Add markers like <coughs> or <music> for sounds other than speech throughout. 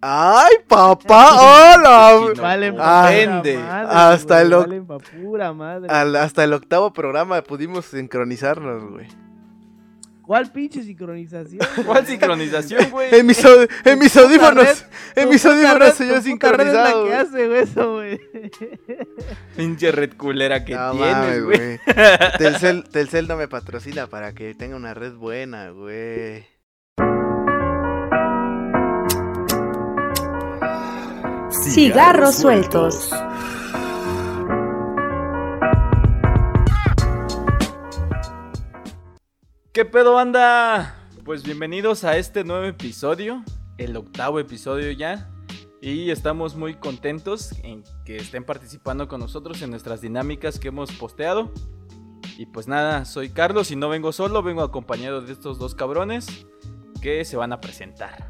¡Ay, papá! ¡Hola! Valen Ah, pa' vende. pura madre, Hasta el pa' pura madre. Al- hasta el octavo programa pudimos sincronizarnos, güey. ¿Cuál pinche sincronización? <laughs> ¿Cuál sincronización, <laughs> güey? En mis, en mis audífonos, en mis audífonos se yo sincronizado. güey. hace güey, eso, güey. Pinche red culera que No tienes, güey. <laughs> Telcel, Telcel no me patrocina para que tenga una red buena, güey. Cigarros sueltos. ¿Qué pedo, banda? Pues bienvenidos a este nuevo episodio, el octavo episodio ya. Y estamos muy contentos en que estén participando con nosotros en nuestras dinámicas que hemos posteado. Y pues nada, soy Carlos y no vengo solo, vengo acompañado de estos dos cabrones que se van a presentar.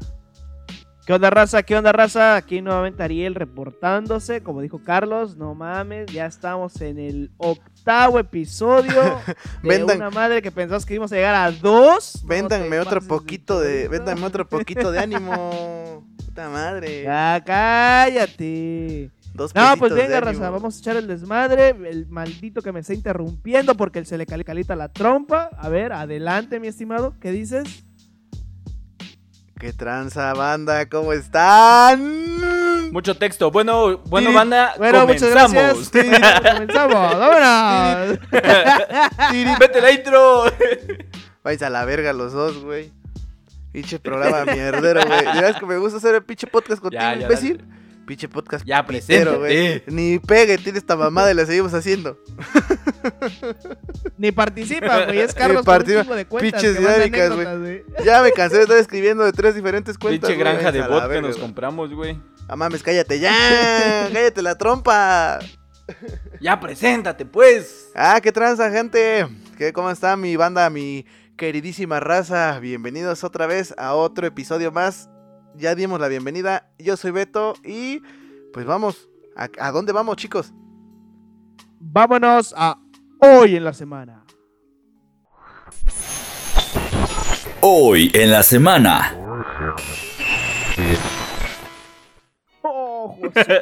¿Qué onda, raza? ¿Qué onda, raza? Aquí nuevamente Ariel reportándose. Como dijo Carlos, no mames, ya estamos en el octavo episodio <laughs> de Vendan- una madre que pensamos que íbamos a llegar a dos. Véndanme No otro poquito de, véndanme otro poquito de ánimo. <laughs> Puta madre. Ya, cállate. Dos No, pues de venga, ánimo. raza, vamos a echar el desmadre. El maldito que me está interrumpiendo porque él se le cali- calita la trompa. A ver, adelante, mi estimado. ¿Qué dices? ¿Qué tranza, banda? ¿Cómo están? Mucho texto. Bueno, bueno, banda, Bueno, muchas gracias. <laughs> Comenzamos. Vámonos. <laughs> Vete la intro. <laughs> Vais a la verga los dos, güey. Pinche programa mierdero, güey. ¿Sabes que me gusta hacer el pinche podcast contigo, Ya, ya, imbécil? dale. Pinche podcast Ya, pitero, güey. Ni pegue, tiene esta mamada y la seguimos haciendo. Ni participa, güey. Es <laughs> Carlos un de cuentas Pinches dinámicas, güey. Ya me cansé de estar escribiendo de tres diferentes cuentas. Pinche granja de bot que nos compramos, güey. Ah, mames, cállate ya. <laughs> cállate la trompa. Ya, preséntate, pues. Ah, qué tranza, gente. ¿Qué, ¿Cómo está mi banda, mi queridísima raza? Bienvenidos otra vez a otro episodio más. Ya dimos la bienvenida. Yo soy Beto y pues vamos. ¿A, a dónde vamos, chicos? Vámonos a hoy en la semana. Hoy en la semana. Oh, José.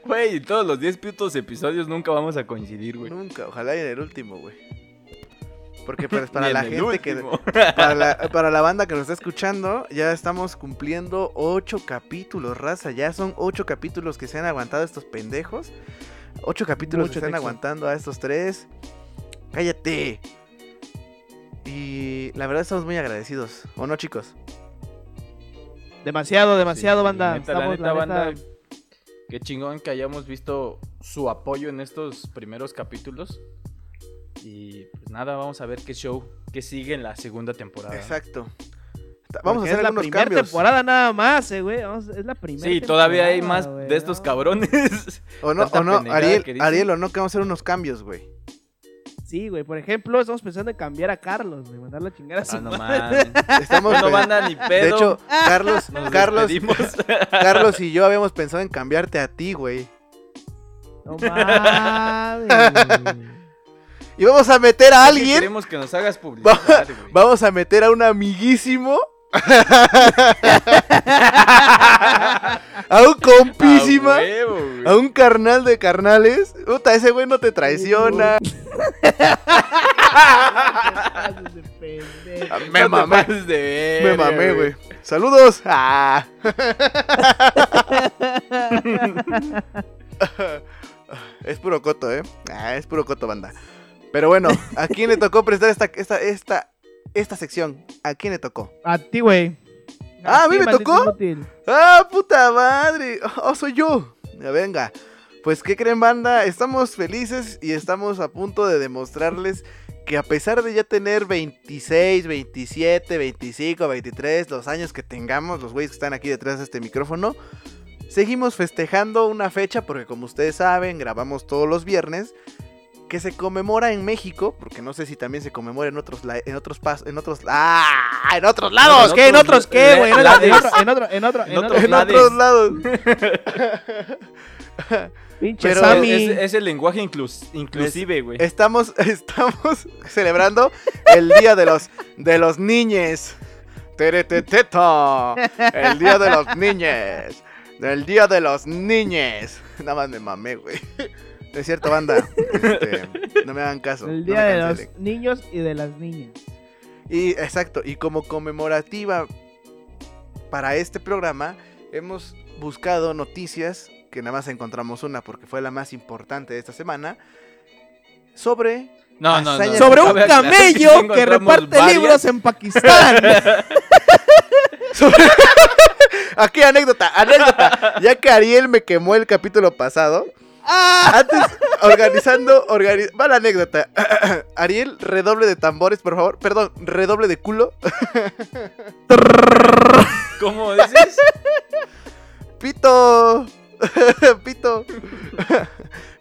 <laughs> Güey, todos los 10 putos episodios nunca vamos a coincidir, güey. Nunca, ojalá en el último, güey. Porque pues, para la gente que... <laughs> Para la, para la banda que nos está escuchando, ya estamos cumpliendo ocho capítulos, raza. Ya son ocho capítulos que se han aguantado estos pendejos. Ocho capítulos Mucho que están texto. aguantando a estos tres. Cállate. Y la verdad estamos muy agradecidos. ¿O no, chicos? Demasiado, demasiado, Sí, banda. la neta, la Estamos, neta, la banda, neta, Qué chingón que hayamos visto su apoyo en estos primeros capítulos. Y pues nada, vamos a ver qué show, qué sigue en la segunda temporada. Exacto. Vamos a hacer es la algunos primera cambios. temporada nada más, eh, güey. Vamos- Es la primera Sí, todavía hay más güey, de estos ¿no? cabrones. O no, <laughs> o no, Ariel. Ariel, o no, que vamos a hacer unos cambios, güey. Sí, güey. Por ejemplo, estamos pensando en cambiar a Carlos, güey. Mandarlo a chingar a su Ah, no madre. mames. Estamos No banda ni pedo. De hecho, Carlos, <laughs> Nos Carlos, despedimos. <laughs> Carlos y yo habíamos pensado en cambiarte a ti, güey. No mames. Y vamos a meter a Es que alguien. Queremos que nos hagas publicidad, <laughs> güey. Vamos a meter a un amiguísimo. <laughs> a un compísima. A huevo, güey. A un carnal de carnales. Puta, ese güey no te traiciona. <laughs> Me No mamé. de Me mamé, güey. Saludos. Ah. es puro coto, ¿eh? Ah, es puro coto, banda. Pero bueno, ¿a quién le tocó prestar esta, esta, esta, esta sección? ¿A quién le tocó? A ti, güey. Ah, ¿a mí me tocó? inútil. ¡Ah, puta madre! ¡Oh, soy yo! Ya venga. Pues, ¿qué creen, banda? Estamos felices y estamos a punto de demostrarles que a pesar de ya tener 26, 27, 25, 23, los años que tengamos, los güeyes que están aquí detrás de este micrófono, seguimos festejando una fecha porque como ustedes saben, grabamos todos los viernes que se conmemora en México, porque no sé si también se conmemora en otros la- en otros pas en otros ¡Ah! en otros lados, En ¿Qué? ¿En otros qué, güey? En otro, en otro, en otro, en otro, en En otro. otros en lados. otros lados. Pinche Pero Sammy. Es, es el lenguaje inclus- inclusive, güey. Estamos, <laughs> estamos celebrando el día de los, de los niñes. Tereteteta. El día de los niñes. El día de los niñes. Nada más me mamé, güey. No es cierto, banda. Este, no me hagan caso. El día de los niños y de las niñas. Y exacto, y como conmemorativa para este programa, hemos buscado noticias, que nada más encontramos una porque fue la más importante de esta semana, sobre... No, no, no. Sobre un que camello que reparte varias. libros en Pakistán. <laughs> sobre- <laughs> Aquí anécdota, anécdota. Ya que Ariel me quemó el capítulo pasado, ¡Ah! antes organizando, organi- va la anécdota. <coughs> Ariel, redoble de tambores, por favor. Perdón, redoble de culo. <laughs> ¿Cómo dices? Pito. <laughs> Pito.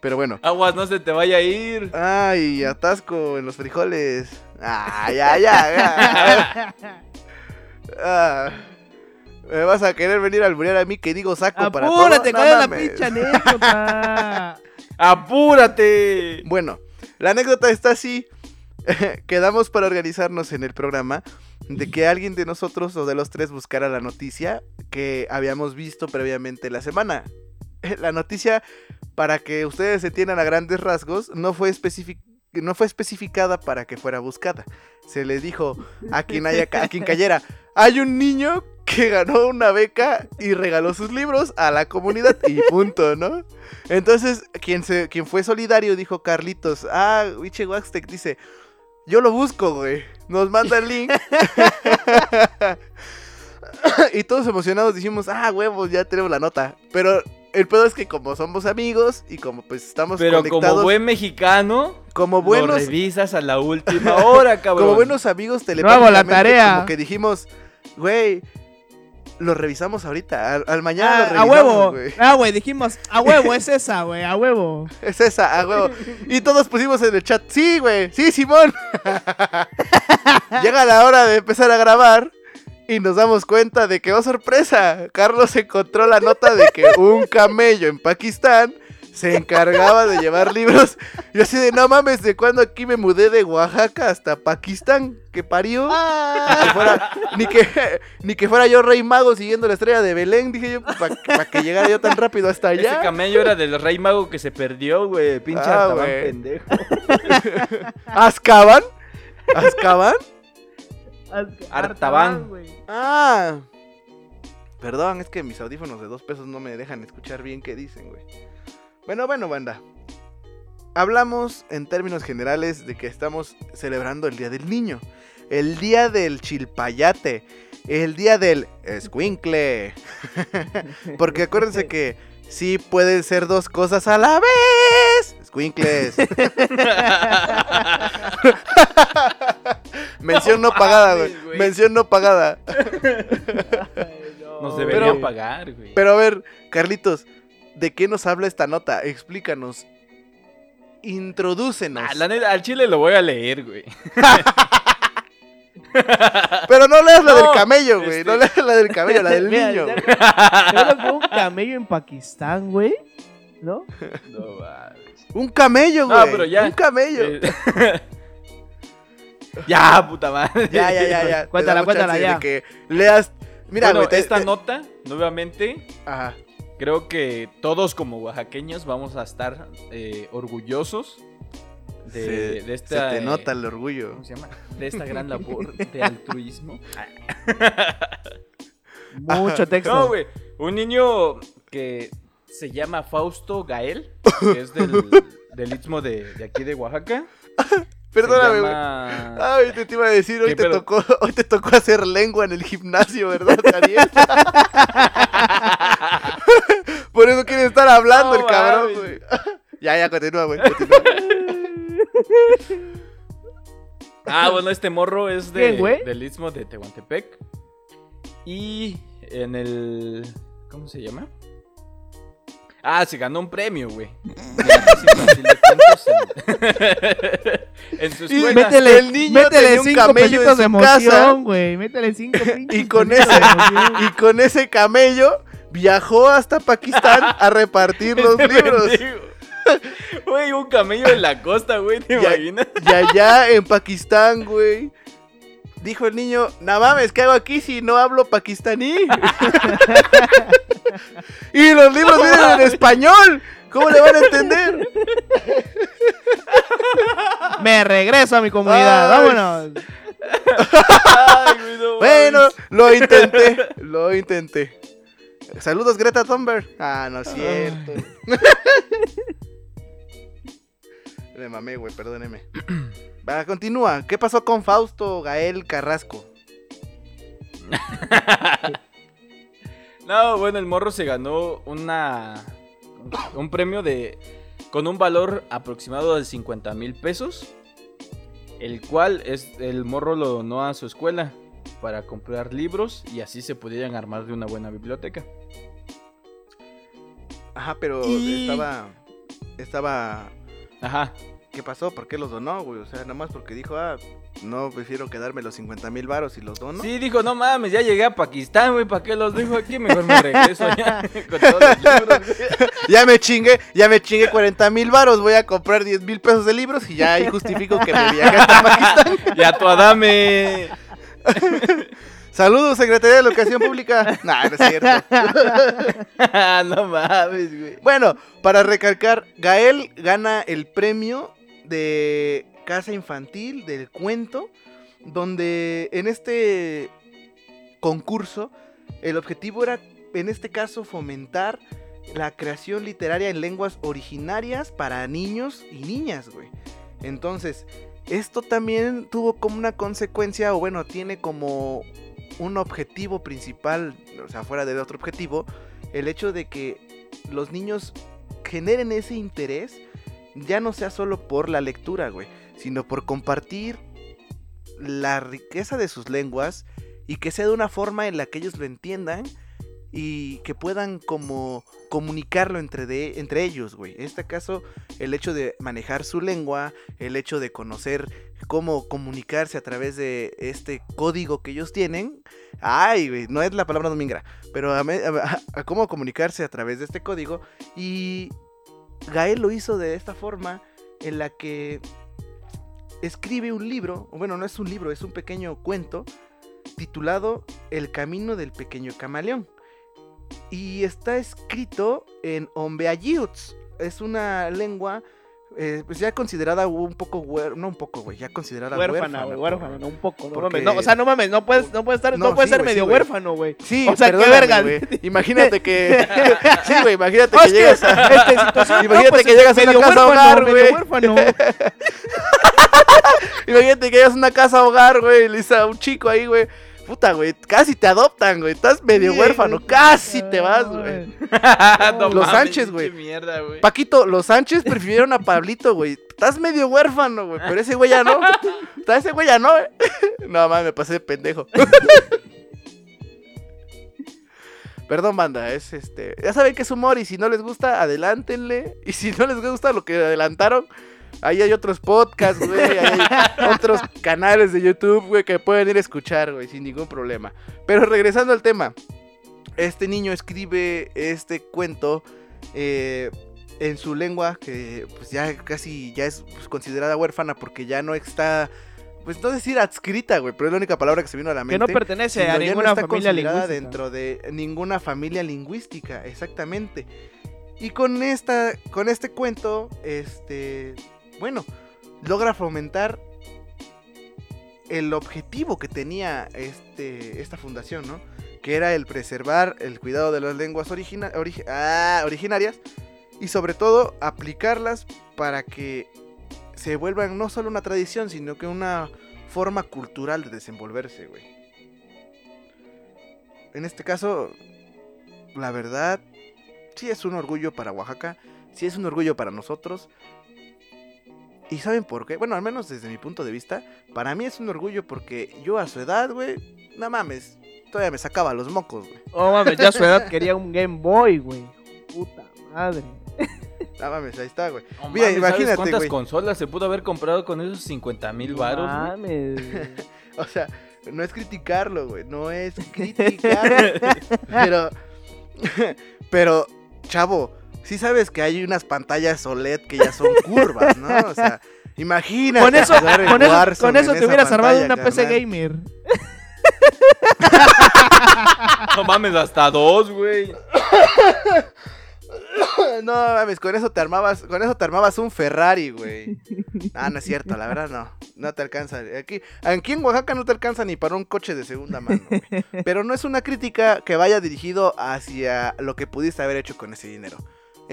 Pero bueno. Aguas, no se te vaya a ir. Ay, atasco en los frijoles. Ay, ay, ay. ay. Ah, <laughs> me vas a querer venir a alburear a mí que digo saco para todo. Apúrate, No ¿cuál es la pinche anécdota? <laughs> ¡Apúrate! Bueno, la anécdota está así. <laughs> Quedamos para organizarnos en el programa de que alguien de nosotros o de los tres buscara la noticia que habíamos visto previamente la semana. <laughs> La noticia, para que ustedes se entiendan a grandes rasgos, no fue especific- no fue especificada para que fuera buscada. Se le dijo a quien, haya, a quien cayera, hay un niño que ganó una beca y regaló sus libros a la comunidad y punto, ¿no? Entonces, quien, se, quien fue solidario dijo Carlitos, ah, Wiche Waxtec dice, yo lo busco, güey. Nos manda el link. <laughs> y todos emocionados dijimos, ah, huevos, ya tenemos la nota. Pero el pedo es que como somos amigos y como pues estamos Pero conectados como buen mexicano, como lo buenos revisas a la última hora, <laughs> cabrón. como buenos amigos No hago la telepáticamente, tarea. Como que dijimos, güey, lo revisamos ahorita. Al, al mañana Ah, lo a revisamos, huevo. güey. Ah, güey, dijimos, a huevo, es esa, güey, a huevo. <laughs> Es esa, a huevo. Y todos pusimos en el chat, sí, güey, sí, Simón. <laughs> Llega la hora de empezar a grabar y nos damos cuenta de que, oh sorpresa, Carlos encontró la nota de que un camello en Pakistán se encargaba de llevar libros. Y así de, no mames, ¿de cuándo aquí me mudé de Oaxaca hasta Pakistán? ¿Que parió? Ah. que fuera- ni, que, ni que fuera yo rey mago siguiendo la estrella de Belén, dije yo, para que llegara yo tan rápido hasta Ese allá. camello era del rey mago que se perdió, güey. Pinche Ah, pendejo. <laughs> ¿Azkaban? ¿Azkaban? Artaban. Ah. Perdón, es que mis audífonos de dos pesos no me dejan escuchar bien qué dicen, güey. Bueno, bueno, banda. Hablamos en términos generales de que estamos celebrando el Día del Niño. El Día del Chilpayate. El Día del Escuincle. <laughs> Porque acuérdense que sí pueden ser dos cosas a la vez. Escuincles. <laughs> Mención no pagada, güey. Mención no pagada. <laughs> Ay, no. Nos deberían Pero- pagar, güey. Pero a ver, Carlitos, ¿de qué nos habla esta nota? Explícanos. Introdúcenos. Ah, la neta, al chile lo voy a leer, güey. <laughs> Pero no leas la No, del camello, güey. este- No leas la del camello, la del <laughs> Mira, niño. fue un camello en Pakistán, güey. ¿No? No mames. Un camello, No, güey. pero ya. Un camello. Eh, <laughs> ya, puta madre. Ya, ya, ya, ya. Cuéntala, cuéntala, ya. que leas. Mira, bueno, güey. te- esta te- nota, nuevamente, Ajá. Creo que todos como oaxaqueños vamos a estar eh, orgullosos de, se, de esta... se te eh, nota el orgullo. ¿Cómo se llama? De esta gran <laughs> labor de altruismo. <laughs> Mucho texto. No, güey. Un niño que se llama Fausto Gael, que es del, <laughs> del istmo de, de aquí de Oaxaca. Perdóname, güey. llama- Ay, te, te iba a decir, hoy ¿Qué te, pedo? tocó, hoy te tocó hacer lengua en el gimnasio, ¿verdad, Daniel? Por eso quiere estar hablando No el cabrón, güey. <laughs> ya, ya, continúa, güey. <laughs> Ah, bueno, este morro es de, del istmo de Tehuantepec. Y en el. ¿Cómo se llama? Ah, se ganó un premio, güey. en su Y escuela. Métele, El niño métele tenía un cinco camello de casa. emoción, güey. Métele cinco <laughs> pinches Y con ese-. Y con ese camello viajó hasta Pakistán a repartir <laughs> los Este libros. Güey, un camello en la costa, güey, ¿te Ya- imaginas? Y allá en Pakistán, güey, Dijo el niño, no mames, ¿qué hago aquí si no hablo pakistaní? <laughs> y los libros vienen en español. ¿Cómo le van a entender? <laughs> Me regreso a mi comunidad, Ay. vámonos. Ay, güey, no Bueno, lo intenté, lo intenté. Saludos Greta Thunberg. Ah, no es cierto. <laughs> Me mamé, güey, perdóneme. Va, continúa. ¿Qué pasó con Fausto Gael Carrasco? <laughs> No, bueno, el morro se ganó una un premio de con un valor aproximado de 50 mil pesos, el cual es el morro lo donó a su escuela para comprar libros y así se pudieran armar de una buena biblioteca. Ajá, pero Y- estaba. Estaba. Ajá. ¿Qué pasó? ¿Por qué los donó, güey? O sea, nada más porque dijo, ah, no, prefiero quedarme los 50 mil varos y los dono. Sí, dijo, no mames, ya llegué a Pakistán, güey, ¿para qué los dejo aquí? Mejor me regreso ya <laughs> <laughs> con todos los libros. Ya me chingué, ya me chingué 40 mil varos, voy a comprar 10 mil pesos de libros y ya ahí justifico que me <laughs> viajé hasta Pakistán. Ya tu Adame. <laughs> Saludos, Secretaría de Educación Pública. <laughs> Nah, no es cierto. <laughs> no mames, güey. Bueno, para recalcar, Gael gana el premio de Casa Infantil del Cuento, donde en este concurso el objetivo era, en este caso, fomentar la creación literaria en lenguas originarias para niños y niñas, güey. Entonces, esto también tuvo como una consecuencia, o bueno, tiene como un objetivo principal, o sea, fuera de otro objetivo, el hecho de que los niños generen ese interés, ya no sea solo por la lectura, güey, sino por compartir la riqueza de sus lenguas y que sea de una forma en la que ellos lo entiendan y que puedan como comunicarlo entre, de, entre ellos, güey. En este caso, el hecho de manejar su lengua, el hecho de conocer cómo comunicarse a través de este código que ellos tienen. Ay, güey, no es la palabra domingra, pero a, cómo comunicarse a través de este código. Y Gael lo hizo de esta forma en la que escribe un libro, bueno, no es un libro, es un pequeño cuento titulado El camino del pequeño camaleón. Y está escrito en Ombeayuts. Es una lengua eh, pues ya considerada un poco huer- no un poco, güey, ya considerada Huérfana, güey, huérfana, no un poco, no porque- mames. No, o sea, no mames, no puedes, no puedes estar, no, No, puedes sí, ser medio huérfano, güey. Sí, O sea, qué verga. güey. Imagínate que <laughs> Sí, güey, imagínate que llegas a situación, Imagínate pues, que llegas a una casa huérfano, hogar, güey. huérfano. <laughs> Imagínate que llegas a una casa hogar, güey, y le dices a un chico ahí, güey. Puta, güey, casi te adoptan, güey. Estás medio Sí, huérfano, güey. casi te vas, güey. <laughs> No Los mames, Sánchez, güey. mierda, güey. Paquito, los Sánchez prefirieron a Pablito, güey. Estás medio huérfano, güey. Pero ese güey ya no. <laughs> Está ese güey ya no, güey. <laughs> No, mames, me pasé de pendejo. Perdón, banda, es este. Ya saben que es humor y si no les gusta, adelántenle. Y si no les gusta lo que adelantaron, ahí hay otros podcasts, güey. hay <laughs> otros canales de YouTube, güey, que pueden ir a escuchar, güey, sin ningún problema. Pero regresando al tema, este niño escribe este cuento eh, en su lengua, que pues ya casi ya es pues, considerada huérfana porque ya no está, pues no decir adscrita, güey, pero es la única palabra que se vino a la Que mente. no pertenece a ya no ninguna está familia considerada lingüística. dentro de ninguna familia lingüística, exactamente. Y con esta, con este cuento, este, bueno, logra fomentar el objetivo que tenía este, esta fundación, ¿no? Que era el preservar el cuidado de las lenguas origina- origi- ah, originarias y sobre todo aplicarlas para que se vuelvan no solo una tradición, sino que una forma cultural de desenvolverse, güey. En este caso, la verdad, sí es un orgullo para Oaxaca, sí es un orgullo para nosotros. ¿Y saben por qué? Bueno, al menos desde mi punto de vista, para mí es un orgullo porque yo a su edad, güey, no mames, todavía me sacaba los mocos, güey. Oh, mames, ya a su edad quería un Game Boy, güey. Puta madre. <laughs> No mames, ahí está, güey. No Mira, mames, ¿sabes imagínate, cuántas güey. consolas se pudo haber comprado con esos 50 mil varos? Mames, güey. <laughs> O sea, no es criticarlo, güey. No es criticarlo. <laughs> pero, pero, chavo, sí sabes que hay unas pantallas OLED que ya son curvas, ¿no? O sea, <laughs> Imagínate. Con eso, con eso, con te hubieras armado una PC gamer. <laughs> No mames, hasta dos, güey. <coughs> No mames, con eso te armabas, con eso te armabas un Ferrari, güey. <laughs> Ah, no es cierto, la verdad no. No te alcanza. Aquí, aquí en Oaxaca no te alcanza ni para un coche de segunda mano. güey. Pero no es una crítica que vaya dirigido hacia lo que pudiste haber hecho con ese dinero.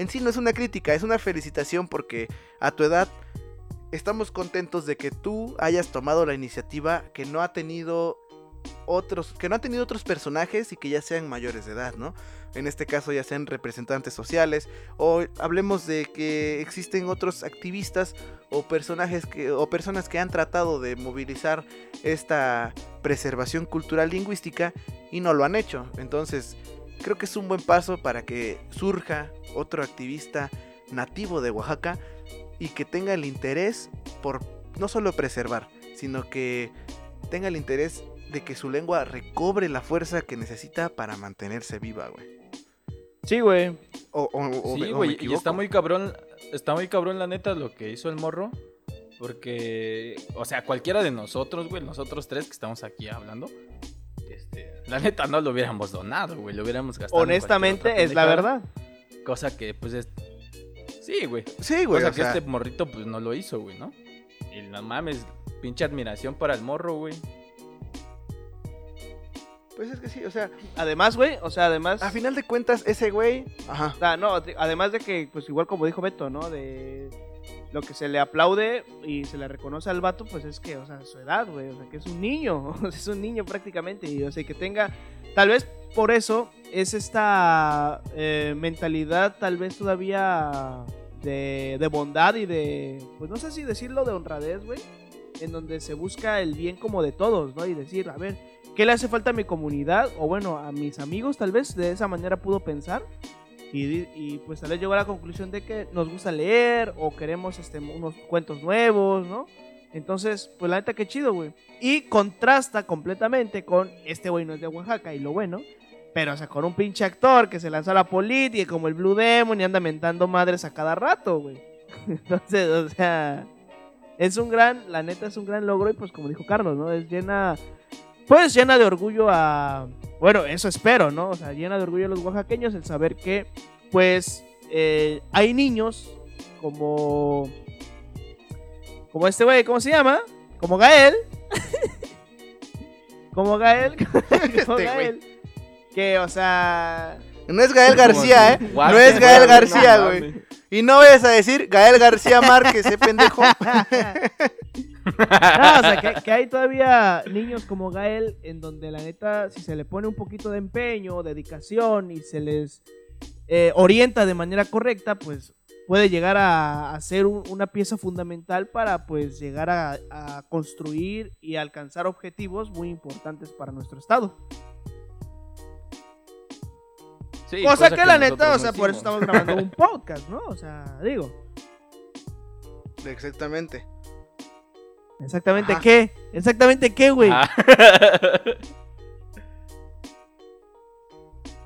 En sí no es una crítica, es una felicitación porque a tu edad estamos contentos de que tú hayas tomado la iniciativa que no ha tenido otros, que no ha tenido otros personajes y que ya sean mayores de edad, ¿no? En este caso ya sean representantes sociales o hablemos de que existen otros activistas o personajes que o personas que han tratado de movilizar esta preservación cultural lingüística y no lo han hecho. Entonces, creo que es un buen paso para que surja otro activista nativo de Oaxaca y que tenga el interés por no solo preservar, sino que tenga el interés de que su lengua recobre la fuerza que necesita para mantenerse viva, güey. Sí, güey. O, o- o- Sí, güey, y está muy cabrón, está muy cabrón la neta lo que hizo el morro. Porque, o sea, cualquiera de nosotros, güey, nosotros tres que estamos aquí hablando, este, la neta no lo hubiéramos donado, güey, lo hubiéramos gastado. Honestamente, es la verdad. Cosa que, pues, es... Sí, güey. Sí, güey. Cosa o que sea, este morrito, pues, no lo hizo, güey, ¿no? Y no mames, pinche admiración para el morro, güey. Pues es que sí, o sea, Además, güey, o sea, además... a final de cuentas, ese güey. Ajá. O sea, no, además de que, pues igual como dijo Beto, ¿no? De lo que se le aplaude y se le reconoce al vato, pues es que, o sea, su edad, güey, o sea, que es un niño, <laughs> es un niño prácticamente, y o sea, que tenga, tal vez por eso es esta eh, mentalidad, tal vez todavía de, de bondad y de, pues no sé si decirlo de honradez, güey, en donde se busca el bien como de todos, ¿no? Y decir, a ver, ¿qué le hace falta a mi comunidad? O bueno, a mis amigos, tal vez de esa manera pudo pensar. Y, pues tal vez llegó a la conclusión de que nos gusta leer o queremos este, unos cuentos nuevos, ¿no? Entonces, pues la neta que chido, güey. Y contrasta completamente con este güey no es de Oaxaca y lo bueno. Pero, o sea, con un pinche actor que se lanzó a la política como el Blue Demon y anda mentando madres a cada rato, güey. <laughs> Entonces, o sea, es un gran, la neta es un gran logro y pues como dijo Carlos, ¿no? Es llena, pues llena de orgullo a, bueno, eso espero, ¿no? O sea, llena de orgullo a los oaxaqueños el saber que, pues, eh, hay niños como, como este güey, ¿cómo se llama? Como Gael. <laughs> como Gael. <laughs> como Este güey. Gael. Que, o sea... No es Gael García, ¿eh? What? No es Gael García, güey. Y no vayas a decir Gael García Márquez, ese pendejo. <laughs> No, o sea, que, que hay todavía niños como Gael en donde la neta, si se le pone un poquito de empeño, dedicación y se les eh, orienta de manera correcta, pues puede llegar a, a ser un- una pieza fundamental para pues llegar a, a construir y alcanzar objetivos muy importantes para nuestro estado. Sí, cosa, que, la neta, o sea, no por eso estamos grabando un <laughs> podcast, ¿no? O sea, digo, Exactamente. Exactamente Ajá. qué, exactamente qué, güey. Ah. <laughs>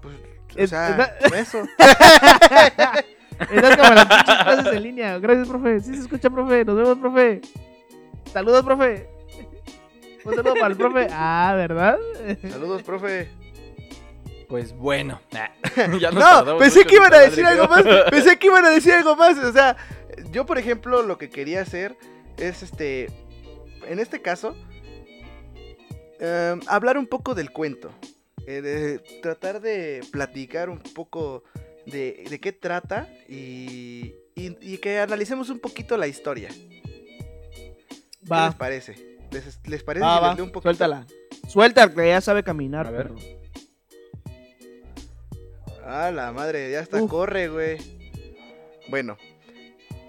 Pues, o Es- sea, es- eso. <laughs> Estás como las clases en línea. Gracias, profe. Sí se escucha, profe. Nos vemos, profe. Saludos, profe. Un saludo para el profe. Ah, ¿verdad? Saludos, profe. Pues bueno. <laughs> Ya No, pensé que iban a decir madre, algo más. Pensé que iban a decir algo más. O sea, yo, por ejemplo, lo que quería hacer es este. En este caso, em, hablar un poco del cuento. Eh, de tratar de platicar un poco de, de qué trata y, y- y que analicemos un poquito la historia. ¿Qué les parece? ¿Les, les parece va, si va. les leo un poquito? Suéltala. Suelta, que ya sabe caminar, A ver. perro. Ah, la madre, ya Uf. corre, güey. Bueno,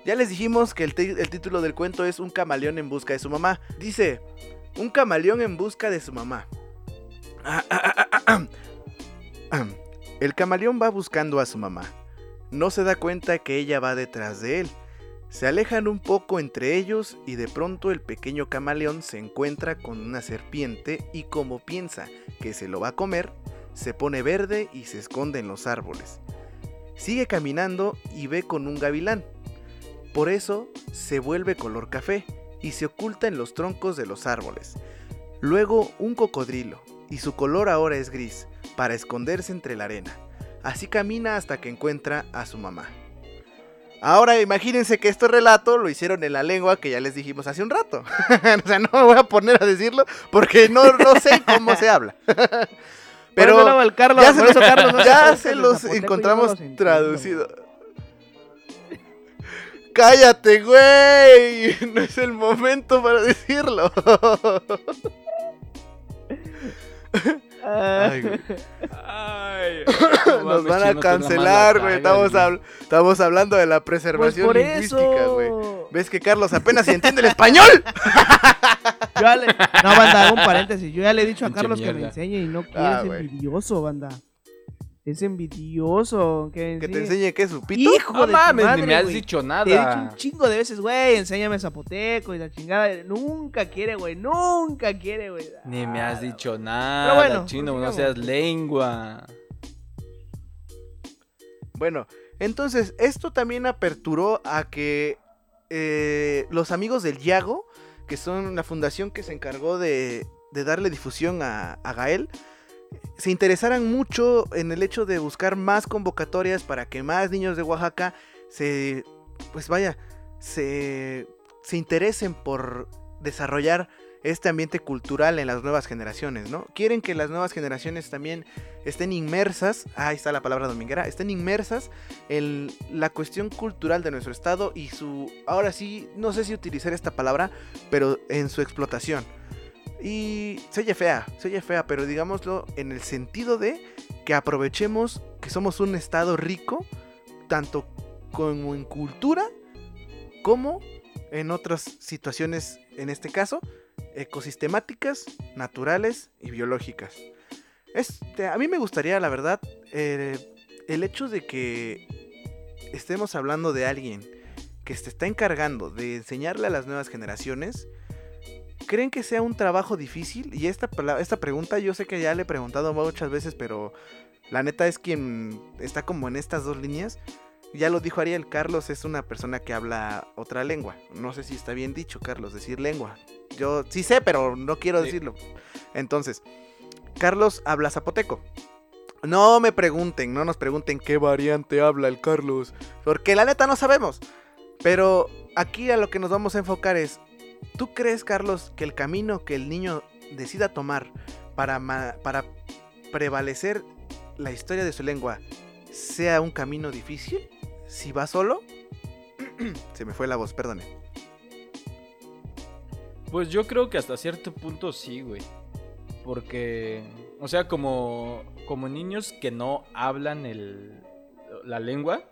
ya les dijimos que el, título del cuento es Un camaleón en busca de su mamá. Dice, un camaleón en busca de su mamá. Ah, ah, ah. El camaleón va buscando a su mamá. No se da cuenta que ella va detrás de él. Se alejan un poco entre ellos y de pronto el pequeño camaleón se encuentra con una serpiente y como piensa que se lo va a comer, se pone verde y se esconde en los árboles. Sigue caminando y ve con un gavilán. Por eso se vuelve color café y se oculta en los troncos de los árboles. Luego un cocodrilo, y su color ahora es gris, para esconderse entre la arena. Así camina hasta que encuentra a su mamá. Ahora imagínense que este relato lo hicieron en la lengua que ya les dijimos hace un rato. <laughs> o sea, no me voy a poner a decirlo porque no, no sé cómo se habla. <laughs> Pero Carlos, ya se, eso Carlos no <laughs> ya traduce se el los encontramos traducidos. Cállate, güey. <laughs> No es el momento para decirlo. Ah, Ay, güey. Ay, <coughs> Nos van a cancelar, güey. Estamos, habl- estamos hablando de la pues preservación por lingüística, güey. eso. ¿Ves que Carlos apenas entiende el español? Yo ya le... No, banda, hago un <laughs> paréntesis. Yo ya le he dicho a Carlos que me enseñe y no quiere, Ah, güey. envidioso, banda. Es envidioso. Que, Que te enseñe. enseñe qué su pito. Hijo No de mames, madre, ni me has dicho Te he dicho nada. un chingo de veces, güey, enséñame zapoteco y la chingada. Nunca quiere, güey, nunca quiere, güey. Ni me has Ah, dicho nada, bueno, chino, no seas lengua. Bueno, entonces esto también aperturó a que eh, los amigos del Yago, que son la fundación que se encargó de, de darle difusión a, a Gael, se interesaran mucho en el hecho de buscar más convocatorias para que más niños de Oaxaca se, pues vaya, se, se interesen por desarrollar este ambiente cultural en las nuevas generaciones, ¿no? Quieren que las nuevas generaciones también estén inmersas, ah, ahí está la palabra dominguera, estén inmersas en la cuestión cultural de nuestro estado y su, ahora sí, no sé si utilizar esta palabra, pero en su explotación. Y se oye fea, se oye fea, pero digámoslo en el sentido de que aprovechemos que somos un estado rico, tanto como en cultura, como en otras situaciones, en este caso, ecosistemáticas, naturales y biológicas. Este, a mí me gustaría, la verdad, el hecho de que estemos hablando de alguien que se está encargando de enseñarle a las nuevas generaciones. ¿Creen que sea un trabajo difícil? Y esta, esta pregunta yo sé que ya le he preguntado muchas veces, pero la neta es quien está como en estas dos líneas. Ya lo dijo Ariel, Carlos es una persona que habla otra lengua. No sé si está bien dicho, Carlos, decir lengua. Yo sí sé, pero no quiero Sí. decirlo. Entonces, Carlos habla zapoteco. No me pregunten, no nos pregunten qué variante habla el Carlos. Porque la neta no sabemos. Pero aquí a lo que nos vamos a enfocar es, ¿tú crees, Carlos, que el camino que el niño decida tomar para, para prevalecer la historia de su lengua sea un camino difícil? Si va solo... <clears throat> Se me fue la voz, perdone. Pues yo creo que hasta cierto punto sí, güey. Porque, o sea, como, como niños que no hablan el, la lengua,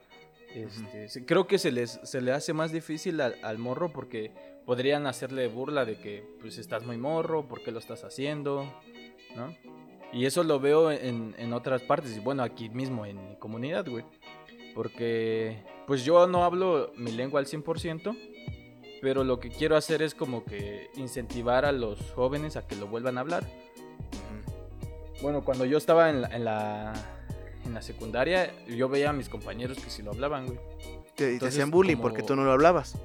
este, creo que se les se le hace más difícil al, al morro porque podrían hacerle burla de que, pues, estás muy morro, ¿por qué lo estás haciendo? ¿No? Y eso lo veo en, en otras partes, y bueno, aquí mismo en mi comunidad, güey. Porque, pues yo no hablo mi lengua al 100%, pero lo que quiero hacer es como que incentivar a los jóvenes a que lo vuelvan a hablar. Bueno, cuando yo estaba en la, en la, en la secundaria, yo veía a mis compañeros que sí lo hablaban, güey. Te, y te Entonces, hacían bullying como- porque tú no lo hablabas.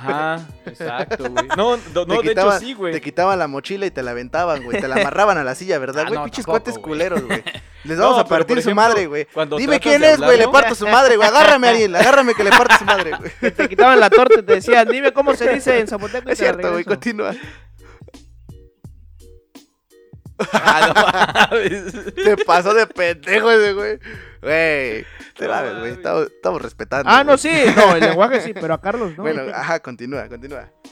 Ajá, <laughs> exacto, güey. No, no, no, te, de quitaban, hecho sí, güey. te quitaban la mochila y te la aventaban, güey. Te la amarraban a la silla, ¿verdad, Ah, güey? no, Pinches cuates culeros, güey. <laughs> Les No, vamos a partir su madre, güey. Dime quién es, güey. Le parto su madre, güey. Agárrame, Ariel. <laughs> Agárrame que le parto su madre, güey. Te quitaban la torta y te decían, dime cómo se dice en zapoteco y Es te cierto, güey. Continúa. Ah, no mames. Te pasó de pendejo ese, güey. Güey. Te la ves, güey. Estamos, estamos respetando. Ah, no, güey. sí, no, el lenguaje sí, pero a Carlos no. Bueno, ajá, continúa, continúa. <laughs>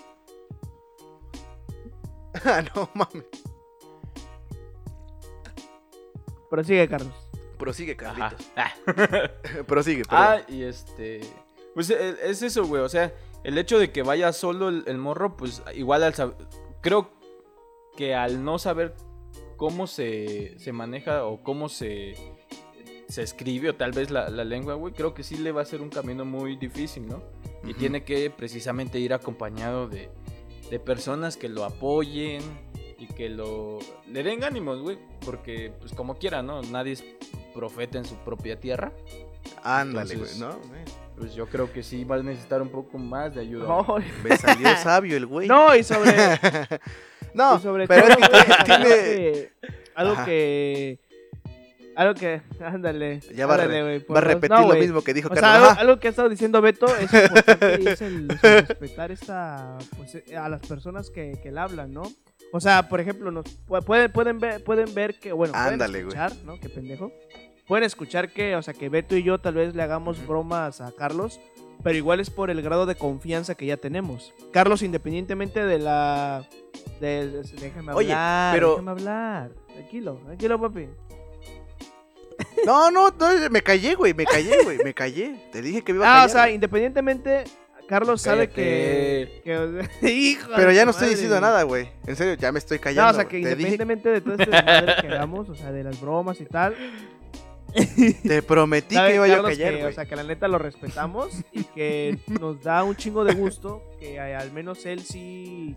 Ah, no mames. Prosigue, Carlos. Prosigue. Carlitos. Ah. <laughs> Prosigue, perdón. Ah, y este. Pues e- es eso, güey. O sea, el hecho de que vaya solo el, el morro, pues igual al saber. Creo que al no saber cómo se, se maneja o cómo se, se escribe o tal vez la, la lengua, güey, creo que sí le va a ser un camino muy difícil, ¿no? Y tiene que precisamente ir acompañado de, de personas que lo apoyen y que lo le den ánimos, güey, porque pues como quiera, ¿no? Nadie es profeta en su propia tierra. Ándale, güey, ¿no? Güey. pues yo creo que sí va a necesitar un poco más de ayuda. No, Me salió sabio el güey. no, y sobre, <laughs> no, y sobre pero todo, es que <laughs> tiene- algo que, algo Ajá. que, algo que, ándale, Ya va, a re- va repetir No, lo mismo que dijo O sea, Carlos. algo, que ha estado diciendo Beto es <laughs> importante es el, el respetar esta, pues, eh, a las personas que, que le hablan, ¿no? O sea, por ejemplo, nos pu- pueden, pueden ver, pueden ver que, bueno, Ándale, pueden güey. escuchar, ¿no? Qué pendejo. Pueden escuchar que, o sea, que Beto y yo tal vez le hagamos bromas a Carlos, pero igual es por el grado de confianza que ya tenemos. Carlos, independientemente de la, de, de- déjame Oye, hablar, pero- déjame hablar, tranquilo, tranquilo, papi. No, no, no, me callé, güey, me callé, güey, me callé. Te dije que me iba a Ah, callar. o sea, güey. independientemente, Carlos sabe que, que <laughs> hijo pero ya no estoy madre, diciendo güey. nada, güey. En serio, ya me estoy No, callando. o sea, que dije, independientemente de todo este desmadre que hagamos, o sea, de las bromas y tal, <laughs> te prometí que iba yo a callar, que, o sea, que la neta lo respetamos y que <laughs> nos da un chingo de gusto que al menos él sí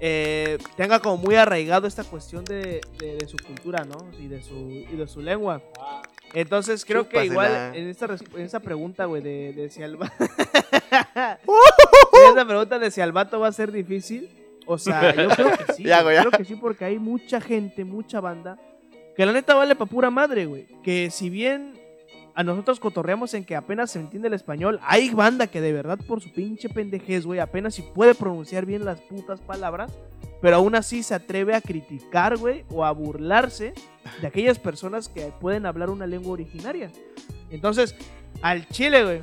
eh, tenga como muy arraigado esta cuestión de, de- de su cultura, ¿no? Y de su, y de su lengua. Entonces creo que igual en esta, en esta pregunta, güey, de, de si al va- <laughs> en esta pregunta de si al vato va a ser difícil, o sea, yo creo que sí. Ya. Creo que sí porque hay mucha gente, mucha banda que la neta vale pa' pura madre, güey. Que si bien a nosotros cotorreamos en que apenas se entiende el español, hay banda que de verdad por su pinche pendejez, güey, apenas si puede pronunciar bien las putas palabras, pero aún así se atreve a criticar, güey, o a burlarse de aquellas personas que pueden hablar una lengua originaria. Entonces, al chile, güey.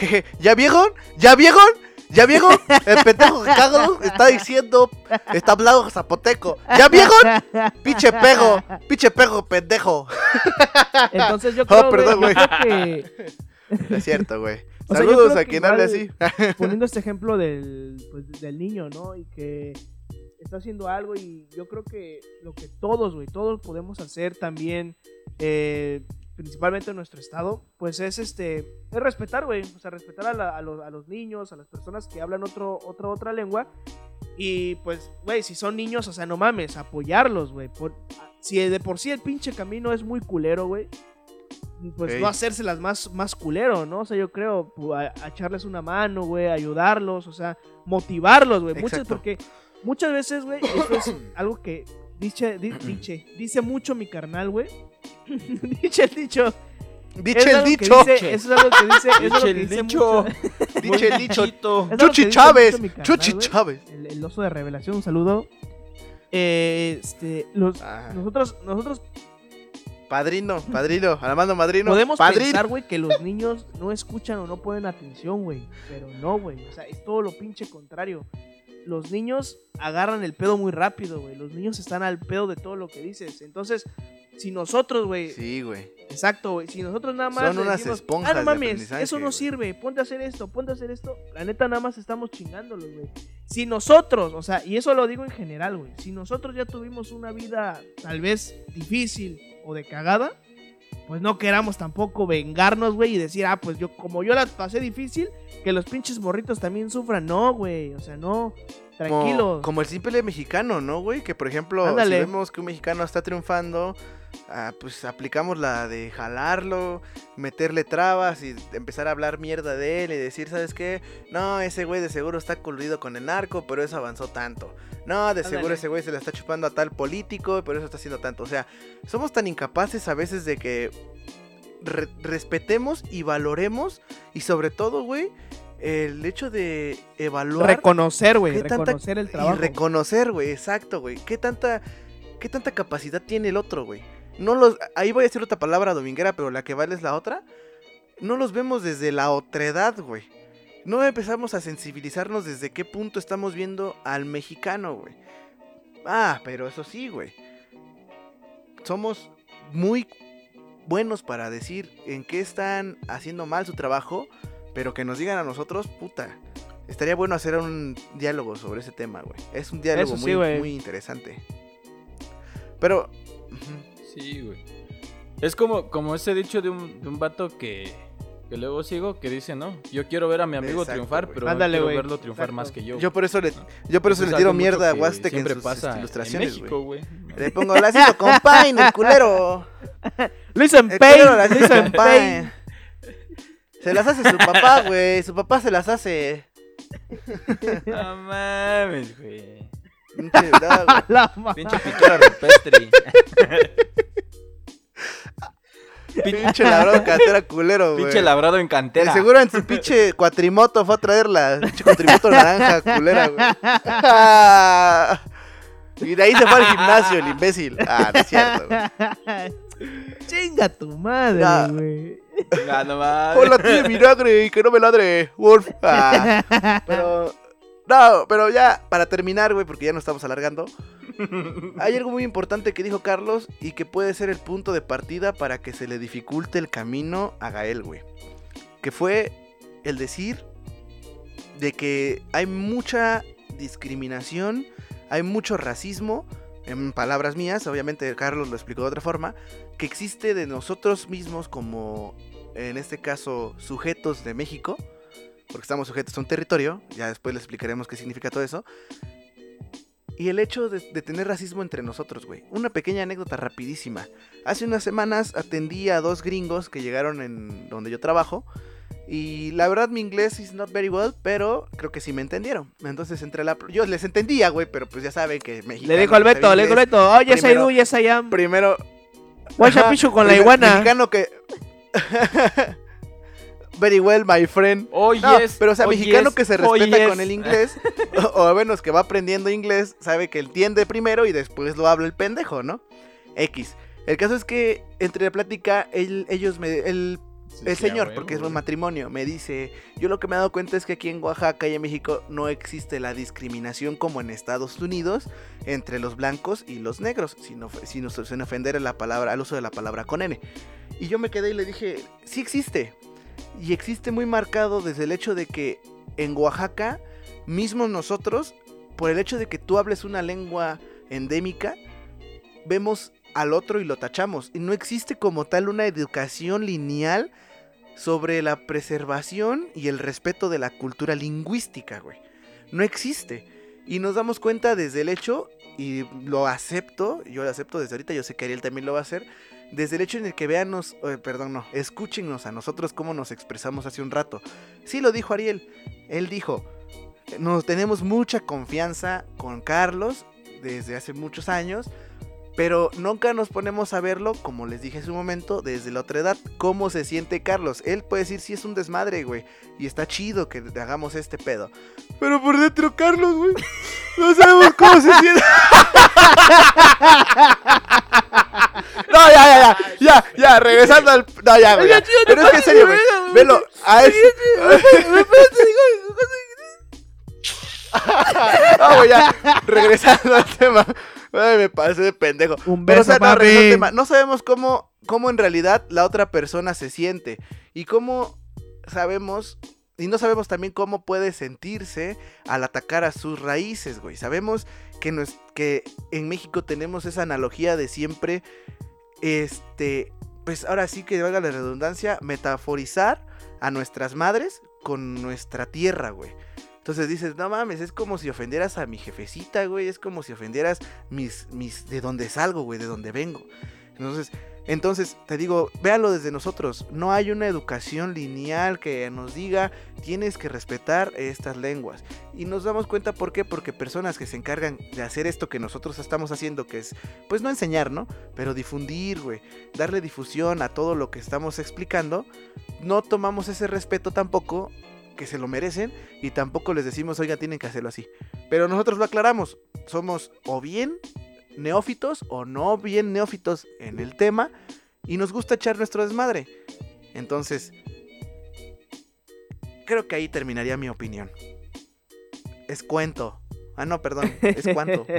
<laughs> ¿Ya vieron? ¿Ya vieron? ¿Ya vieron? El pendejo cago está diciendo, está hablando zapoteco. ¿Ya vieron? Pinche pego, pinche pego, pendejo. Entonces yo <laughs> Oh, creo, perdón, güey, yo güey. creo que es cierto, güey. <laughs> O Saludos a quien hable así. <laughs> poniendo este ejemplo del, pues, del niño, ¿no? Y que está haciendo algo y yo creo que lo que todos, güey, todos podemos hacer también, eh, principalmente en nuestro estado, pues es este, es respetar, güey, o sea, respetar a, la- a los, a los niños, a las personas que hablan otro, otra otra lengua y pues, güey, si son niños, o sea, no mames, apoyarlos, güey. Si de por sí el pinche camino es muy culero, güey, pues Ey. no hacérselas más, más culero, ¿no? O sea, yo creo pu- a, a echarles una mano, güey, ayudarlos, o sea, motivarlos, güey. Muchas, porque muchas veces, güey, esto es <coughs> algo que dice, di- dice, dice mucho mi carnal, güey. <laughs> dice el dicho. Diche Es el dicho. dice- eso es algo que dice. eso es <laughs> el dicho. Diche el dicho. Chuchi Chávez. Chuchi. Chávez. El, el oso de revelación, un saludo. Eh, este, los, Ah, nosotros, nosotros Padrino, padrino, Armando Madrino. podemos padrino. pensar, güey, que los niños no escuchan o no ponen atención, güey. Pero no, güey. O sea, es todo lo pinche contrario. Los niños agarran el pedo muy rápido, güey. Los niños están al pedo de todo lo que dices. Entonces, si nosotros, güey, Sí, güey. Exacto, güey. Si nosotros nada más Son unas decimos, esponjas ah, no mames, eso no güey". sirve, ponte a hacer esto, ponte a hacer esto, la neta nada más estamos chingándolos, güey. Si nosotros, o sea, y eso lo digo en general, güey, si nosotros ya tuvimos una vida tal vez difícil o de cagada, pues no queramos tampoco vengarnos, güey, y decir, ah, pues yo, como yo la pasé difícil, que los pinches morritos también sufran. No, güey, o sea, no, tranquilo. como el simple mexicano, ¿no, güey? Que por ejemplo, Ándale. si vemos que un mexicano está triunfando, ah, pues aplicamos la de jalarlo, meterle trabas y empezar a hablar mierda de él y decir, ¿sabes qué? No, ese güey de seguro está coludido con el narco, pero eso avanzó tanto. No, de seguro ese güey se la está chupando a tal político, pero eso está haciendo tanto. O sea, somos tan incapaces a veces de que re- respetemos y valoremos y sobre todo, güey, el hecho de evaluar reconocer, güey, ¿Qué tanta- reconocer el trabajo. y reconocer, güey, exacto, güey. ¿Qué tanta, ¿Qué tanta capacidad tiene el otro, güey? No los, ahí voy a decir otra palabra dominguera, pero la que vale es la otra. No los vemos desde la otredad, güey. No empezamos a sensibilizarnos desde qué punto estamos viendo al mexicano, güey. Ah, pero eso sí, güey. Somos muy buenos para decir en qué están haciendo mal su trabajo, pero que nos digan a nosotros, puta. Estaría bueno hacer un diálogo sobre ese tema, güey. Es un diálogo Eso sí, muy, interesante. Pero... Sí, güey. Es como, como ese dicho de un, de un vato que, que luego sigo que dice, no, yo quiero ver a mi amigo Exacto, triunfar, pero Ándale, quiero verlo triunfar Exacto. más que yo. Yo por eso le, ¿no? yo por eso le tiro mierda a que Huastec en siempre sus pasa en ilustraciones, México, güey. Le pongo lacito compain, el culero. <laughs> Lo hizo en El culero lo hizo lacito en Paint. compain. Se las hace su papá, güey. Su papá se las hace. No mames, güey. Pinche, no, <laughs> Pinche rupestre. <laughs> Pinche labrado cantera culero, güey. Pinche labrado en De cantera. seguro en su pinche cuatrimoto fue a traerla. Pinche cuatrimoto naranja, culera, güey. y de ahí se fue al gimnasio, el imbécil. Ah, no es cierto, güey. Chinga tu madre, Ya. güey. Ah, no mames. Hola, tiene vinagre y que no me ladre, Wolf. Ah, <laughs> pero. No, pero ya, para terminar, güey, porque ya nos estamos alargando. <laughs> Hay algo muy importante que dijo Carlos y que puede ser el punto de partida para que se le dificulte el camino a Gael, güey. Que fue el decir de que hay mucha discriminación, hay mucho racismo, en palabras mías, obviamente Carlos lo explicó de otra forma, que existe de nosotros mismos como, en este caso, sujetos de México, porque estamos sujetos a un territorio, ya después les explicaremos qué significa todo eso. Y el hecho de, de tener racismo entre nosotros, güey. Una pequeña anécdota rapidísima. Hace unas semanas atendí a dos gringos que llegaron en donde yo trabajo. Y la verdad mi inglés is not very well, pero creo que sí me entendieron. Entonces entre la... Yo les entendía, güey, pero pues ya saben que México... Le dijo al Beto, le dijo al Beto, oh, yes I Primero- do, yes I am. Primero... Watch a Ajá, pichu con la iguana. Mexicano que... <laughs> very well, my friend. Oh, No, yes. pero o sea, oh, mexicano yes, que se oh, respeta yes. con el inglés, <laughs> o, o menos que va aprendiendo inglés, sabe que entiende primero y después lo habla el pendejo, ¿no? X. El caso es que entre la plática, él- ellos me, el, Sí, señor, porque es un matrimonio, me dice, yo lo que me he dado cuenta es que aquí en Oaxaca y en México no existe la discriminación como en Estados Unidos entre los blancos y los negros, sin, sin, sin ofender a la palabra, al uso de la palabra con N. Y yo me quedé y le dije, sí existe. Y existe muy marcado desde el hecho de que en Oaxaca, mismo nosotros, por el hecho de que tú hables una lengua endémica, vemos al otro y lo tachamos. Y no existe como tal una educación lineal sobre la preservación y el respeto de la cultura lingüística, güey. No existe. Y nos damos cuenta desde el hecho, y lo acepto, yo lo acepto desde ahorita, yo sé que Ariel también lo va a hacer, desde el hecho en el que veanos, eh, perdón, no, escúchenos a nosotros cómo nos expresamos hace un rato. Sí lo dijo Ariel, él dijo, nos tenemos mucha confianza con Carlos desde hace muchos años, pero nunca nos ponemos a verlo, como les dije hace un momento, desde la otra edad, cómo se siente Carlos. Él puede decir si es un desmadre, güey, y está chido que hagamos este pedo. Pero por dentro, Carlos, güey, no sabemos cómo se siente. No, ya, ya, ya, ya, ya, regresando al... No, ya, güey. Pero es que en serio, güey, velo, a eso... No, güey, ya, regresando al tema. Ay, me pasé de pendejo. Un Pero, o beso, sea, no, tema. No sabemos cómo, cómo en realidad la otra persona se siente. Y cómo sabemos. Y no sabemos también cómo puede sentirse al atacar a sus raíces, güey. Sabemos que, nos, que en México tenemos esa analogía de siempre. Este. Pues ahora sí que valga la redundancia. Metaforizar a nuestras madres con nuestra tierra, güey. Entonces dices, no mames, es como si ofendieras a mi jefecita, güey. Es como si ofendieras mis, mis, de dónde salgo, güey, de dónde vengo. Entonces, entonces, te digo, véanlo desde nosotros. No hay una educación lineal que nos diga, tienes que respetar estas lenguas. Y nos damos cuenta por qué, porque personas que se encargan de hacer esto que nosotros estamos haciendo, que es, pues no enseñar, ¿no? Pero difundir, güey. Darle difusión a todo lo que estamos explicando. No tomamos ese respeto tampoco que se lo merecen y tampoco les decimos, oiga, tienen que hacerlo así. Pero nosotros lo aclaramos, somos o bien neófitos o no bien neófitos en el tema y nos gusta echar nuestro desmadre. Entonces, creo que ahí terminaría mi opinión. Es cuento. Ah, no, perdón, es cuanto. <laughs>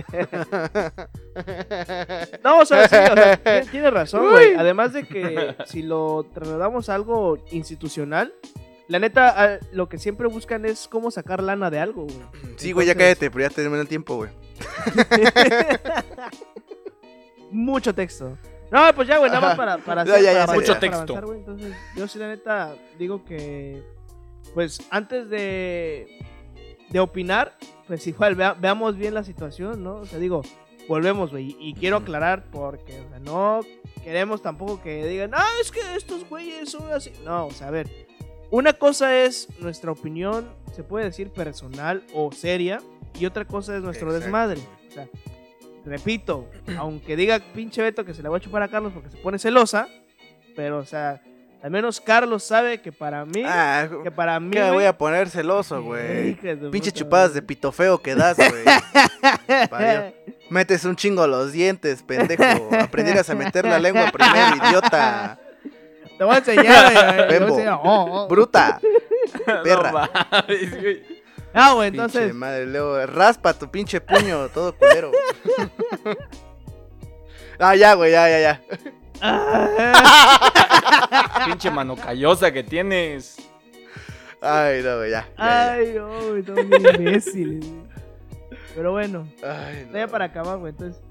No, o sea, sí, o sea, razón, güey. Además de que si lo trasladamos a algo institucional, la neta, ah, lo que siempre buscan es cómo sacar lana de algo, güey. Sí, güey, ya cállate, pero ya terminó el tiempo, güey. <laughs> Mucho texto. No, pues ya, güey, nada más para, para, Ya, hacer- ya, ya para Mucho avanzar, texto. avanzar, güey. Entonces, yo sí, la neta, digo que, pues, antes de, de opinar, pues igual, vea- veamos bien la situación, ¿no? O sea, digo, volvemos, güey, y quiero aclarar porque, o sea, no queremos tampoco que digan, ah, es que estos güeyes son así. No, o sea, a ver, Una cosa es nuestra opinión, se puede decir personal o seria, y otra cosa es nuestro Exacto. desmadre. O sea, repito, <clears throat> aunque diga pinche Beto que se le va a chupar a Carlos porque se pone celosa, pero, o sea, al menos Carlos sabe que para mí, Ah, que para mí, ¿qué me voy a poner celoso, güey? Pinche chupadas de pito feo que das, güey. <laughs> Metes un chingo los dientes, pendejo. Aprendieras a meter la lengua primero, idiota. Te voy a enseñar, güey, te voy a Bembo. enseñar. Oh, oh. Bruta. <laughs> Perra. No mames, güey. Ah, güey, Pinche entonces, madre, luego raspa tu pinche puño, todo culero. <laughs> ah, ya, güey, ya, ya, ya. <laughs> Pinche mano callosa que tienes. Ay, no, güey, ya. ya, Ay, no, güey, imbéciles. güey. Pero bueno. Ay, no, ya para acabar, güey, entonces.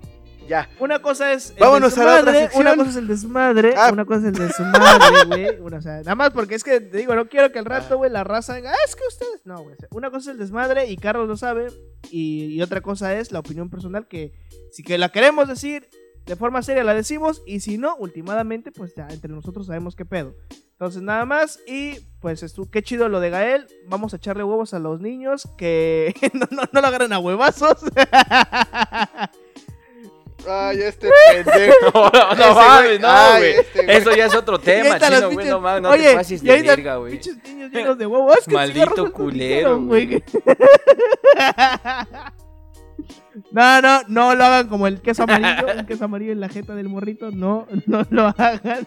Ya. Una cosa es el Vámonos a la otra desmadre, sección. Una cosa es el desmadre, Ah. una cosa es el desmadre, <laughs> güey. Una, o sea, nada más porque es que te digo, no quiero que al rato, güey, la raza diga, ah, es que ustedes. No, güey. Una cosa es el desmadre y Carlos lo sabe. Y, y otra cosa es la opinión personal que si que la queremos decir de forma seria la decimos. Y si no, últimamente, pues ya entre nosotros sabemos qué pedo. Entonces, nada más. Y pues estu qué chido lo de Gael. Vamos a echarle huevos a los niños que <laughs> no, no, no lo agarren a huevazos. <laughs> Ay, <laughs> este pendejo. No, no, no mames, no, güey. este güey. Eso ya es otro <laughs> tema, chino, güey. pinches- No mames, no Oye, te pases de verga, güey. Pinches niños llenos de huevos. Es que el Maldito culero, güey. <laughs> No, no, no lo hagan como el queso amarillo, un queso amarillo en la jeta del morrito, no, no lo hagan.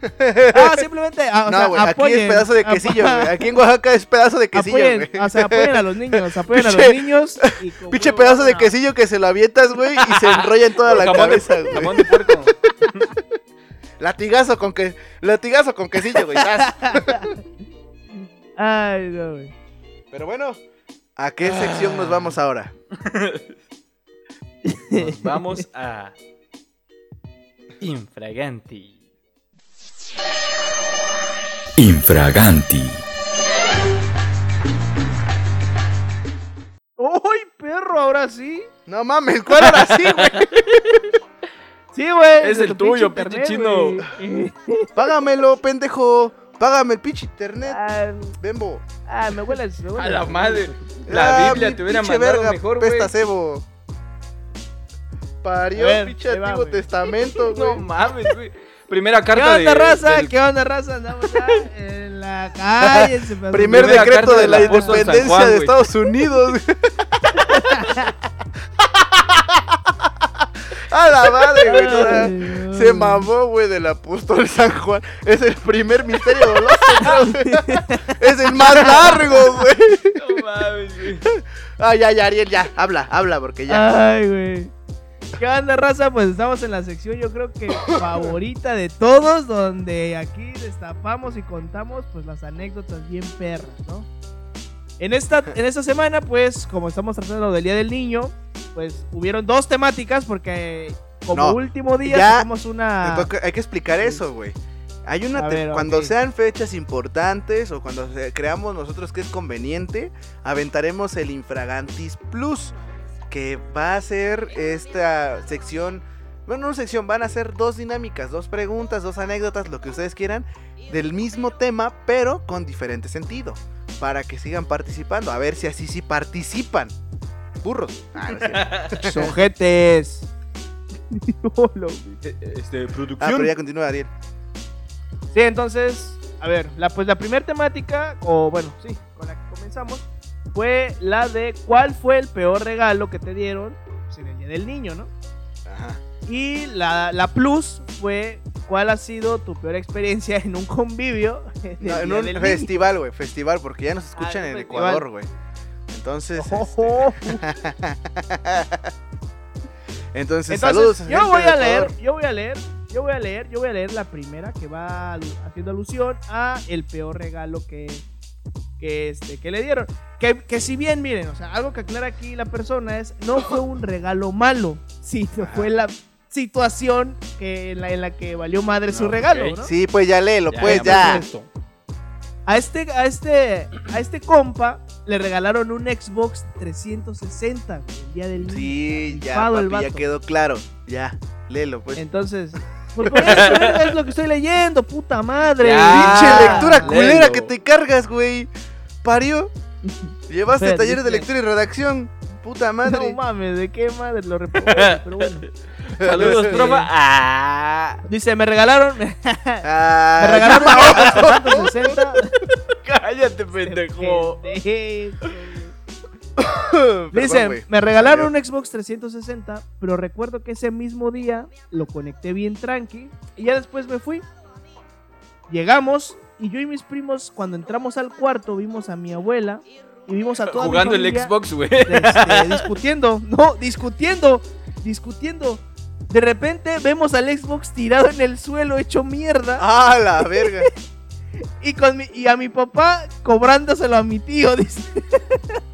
<laughs> Ah, simplemente, ah, o no, sea, güey, aquí apoyen, es pedazo de quesillo, güey. Aquí en Oaxaca es pedazo de quesillo, güey. o sea, apoyen a los niños, <laughs> apoyen a los niños. y con huevo pedazo de quesillo que se lo avientas, güey, y se enrolla en toda la cabeza, güey. Jamón de puerco. <laughs> Latigazo con que latigazo con quesillo, güey. Ay, no, güey. Pero bueno, ¿a qué sección nos vamos ahora? Nos vamos a. Infraganti. Infraganti. ¡Uy, perro! Ahora sí. No mames, ¿cuál era así, güey? <laughs> Sí, güey. Es el tu tuyo, pinche güey. Págamelo, pendejo. Págame el pinche internet, Ah, Bembo. ah, me huele, me huele A la madre. La Ah, Biblia te hubiera mandado verga, mejor, güey. pesta cebo. Parió pinche Antiguo güey. Testamento, <laughs> No güey. mames, güey. Primera ¿Qué carta onda, de. raza? del- ¿Qué onda, raza? Andamos ya en la <laughs> calle. se pasó. Primer Primera decreto de del la independencia Juan, de. Estados Unidos. <laughs> A la madre, güey. Ay, no. Se mamó, güey, del apóstol San Juan. Es el primer misterio doloso, güey. Es el más largo, güey. No mames, güey. Ah, ya, ya, Ariel, ya. Habla, habla, porque ya. Ay, güey. ¿Qué onda, raza? Pues estamos en la sección, yo creo que <coughs> favorita de todos, donde aquí destapamos y contamos pues las anécdotas bien perras, ¿no? En esta, en esta semana, pues, como estamos tratando del Día del Niño, pues hubieron dos temáticas, porque como No, último día sacamos una. Hay que explicar eso, güey. Hay una ver, cuando sean fechas importantes o cuando creamos nosotros que es conveniente, aventaremos el Infragantis Plus, que va a ser esta sección, bueno, no sección, van a ser dos dinámicas, dos preguntas, dos anécdotas, lo que ustedes quieran, del mismo tema, pero con diferente sentido, para que sigan participando, a ver si así sí participan. Burros. Ah, no. Sojetes. <laughs> <laughs> Eh, eh, Este, Ah, producción. pero ya continúa, Ariel. Sí, entonces, a ver, la, pues la primera temática, o bueno, sí, con la que comenzamos, fue la de cuál fue el peor regalo que te dieron pues, en el Día del Niño, ¿no? Ajá. Y la, la plus fue cuál ha sido tu peor experiencia en un convivio <laughs> en No, en un festival, güey, festival, porque ya nos escuchan Ah, en un Ecuador, güey. Entonces, Ojo. este, <laughs> entonces, Entonces, saludos. yo voy a leer, Ecuador. yo voy a leer, yo voy a leer, yo voy a leer la primera que va haciendo alusión a el peor regalo que, que, este, que le dieron. Que, que si bien, miren, o sea, algo que aclara aquí la persona es, no fue un regalo malo, sino fue la situación que, en, la, en la que valió madre su No, regalo. Sí, pues ya léelo, Ya, pues ya. A este, a este, a este compa le regalaron un Xbox 360 güey, el día del niño. Sí, ya, el ya quedó claro. Ya, léelo, pues. Entonces, Porque es, es lo que estoy leyendo, puta madre. Pinche lectura culera que te cargas, güey. Parió. <laughs> Llevaste talleres de lectura y redacción. Puta No madre. mames, ¿de qué madre lo reprobé? Pero bueno. <laughs> Saludos, profa. Ah. Dice, me regalaron. <laughs> me Ah, regalaron ya, un 360. Cállate, pendejo. Pendejo. <coughs> Dice, me regalaron un Xbox 360, pero recuerdo que ese mismo día lo conecté bien tranqui y ya después me fui. Llegamos y yo y mis primos cuando entramos al cuarto vimos a mi abuela y vimos a toda mi Jugando el Xbox, güey. este, <laughs> discutiendo, no, discutiendo, discutiendo. De repente vemos al Xbox tirado en el suelo hecho mierda Ah, la verga. <laughs> y, con mi- y a mi papá cobrándoselo a mi tío, dice. <laughs>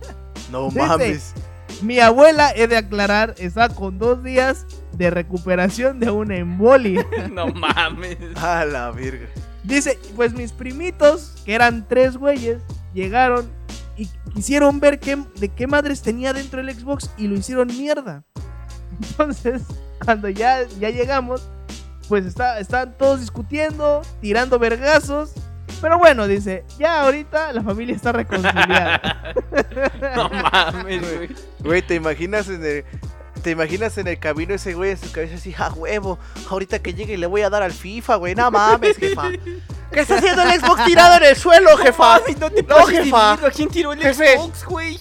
No Dice, mames. Mi abuela, he de aclarar, está con dos días de recuperación de una embolia. <laughs> No mames. Ah, la verga. Dice, pues mis primitos, que eran tres güeyes, llegaron y quisieron ver qué, de qué madres tenía dentro el Xbox y lo hicieron mierda. Entonces, <laughs> cuando ya, ya llegamos, pues está, están todos discutiendo, tirando vergazos. Pero bueno, dice, ya ahorita la familia está reconciliada. <laughs> No mames, güey. Güey, ¿te imaginas en el... ¿Te imaginas en el camino ese güey en su cabeza así, a huevo? Ahorita que llegue le voy a dar al FIFA, güey. No mames, jefa. <laughs> ¿Qué está haciendo el Xbox tirado en el suelo, jefa? no de jefa. miedo, ¿A quién tiró el Jefe. Xbox, güey?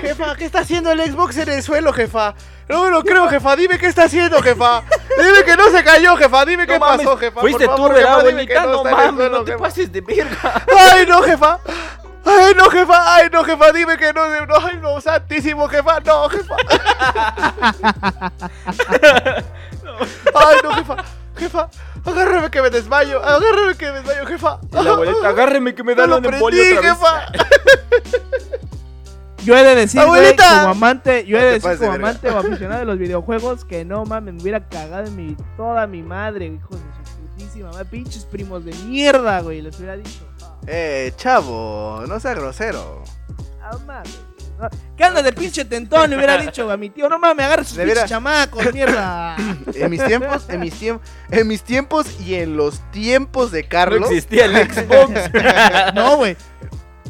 Jefa, ¿qué está haciendo el Xbox en el suelo, jefa? No me lo creo, jefa. Dime qué está haciendo, jefa. Dime que no se cayó, jefa. Dime qué No mames, pasó, jefa. Fuiste Por tú, favor, ¿verdad, jefa, dime que? No mames, suelo, no te jefa. pases de verga. Ay, no, jefa. Ay, no, jefa. Ay, no, jefa. Dime que no. no ay, no, santísimo, jefa. No, jefa. <laughs> Ay, no, jefa. Jefa, agárrame que me desmayo. Agárrame que me desmayo, jefa. La agárreme que me da No la embolia otra vez. jefa. <laughs> Yo he de decir, como amante, yo he No de decir de como amante o aficionado de los videojuegos que no mames, me hubiera cagado en mi toda mi madre, hijos de su putísima madre, pinches primos de mierda, güey, les hubiera dicho. Eh, chavo, no sea grosero. Ah, mames. ¿Qué andas de pinche tentón? Le hubiera dicho a mi tío, no mames, agarra sus pinches chamacos, mierda. <laughs> En mis tiempos, en mis tiempos, en mis tiempos y en los tiempos de No Carlos. existía el Xbox. <laughs> No, güey.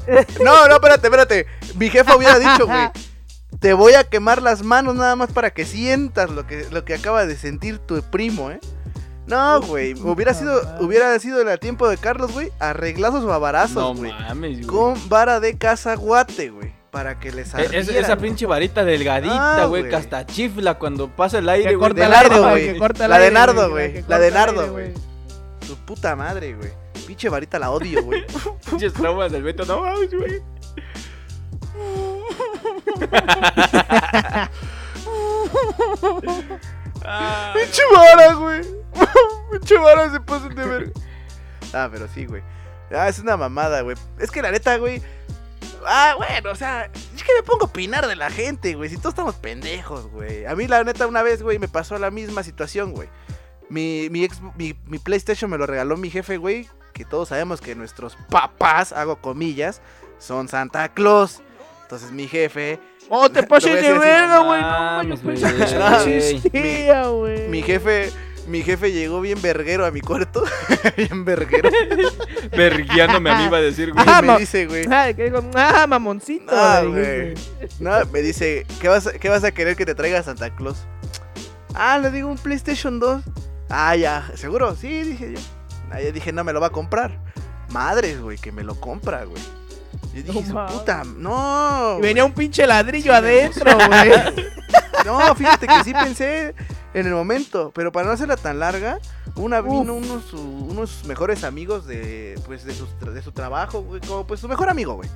<laughs> No, no, espérate, espérate. Mi jefa hubiera dicho, güey. <laughs> Te voy a quemar las manos nada más para que sientas lo que, lo que acaba de sentir tu primo, ¿eh? No, güey. Hubiera sido, hubiera sido el tiempo de Carlos, güey. Arreglazos o No abarazos, güey. mames, güey. con vara de cazaguate, güey. Para que les es- esa pinche varita delgadita, Ah, güey, güey. que hasta chifla cuando pasa el aire, güey. corta de nardo, güey. La de nardo, güey. La de nardo, güey. Su puta madre, güey. Pinche varita la odio, güey. <laughs> Pinches traumas del Beto, no mames, güey. Ah, Pinche vara, güey. Pinche vara se pasan de ver. Ah, pero sí, güey. Ah, es una mamada, güey. Es que la neta, güey. Ah, bueno, o sea, es que me pongo a opinar de la gente, güey. Si todos estamos pendejos, güey. A mí, la neta, una vez, güey, me pasó la misma situación, güey. Mi, mi, ex- mi, mi PlayStation me lo regaló mi jefe, güey. Que todos sabemos que nuestros papás, hago comillas, son Santa Claus. Entonces mi jefe Oh, te <laughs> pases de verga, güey. No, no Ay. existía, güey. Mi jefe, mi jefe llegó bien verguero a mi cuarto. <laughs> bien verguero. Verguiándome a mí iba a decir, güey. Ah, me dice, güey. Que digo, ah, mamoncito. Ah, güey. güey. No, me dice, ¿qué vas, a, ¿qué vas a querer que te traiga Santa Claus? Ah, le digo un PlayStation 2. Ah, ya, ¿seguro? Sí, dije yo. Ah, ya dije, no me lo va a comprar. Madres, güey, que me lo compra, güey. Yo dije, No su puta, no. Y venía un pinche ladrillo Sí, adentro, güey. <laughs> No, fíjate que sí pensé en el momento, pero para no hacerla tan larga, una Uf. vino unos, su- unos mejores amigos de pues de su, tra- de su trabajo, güey, como pues su mejor amigo, güey.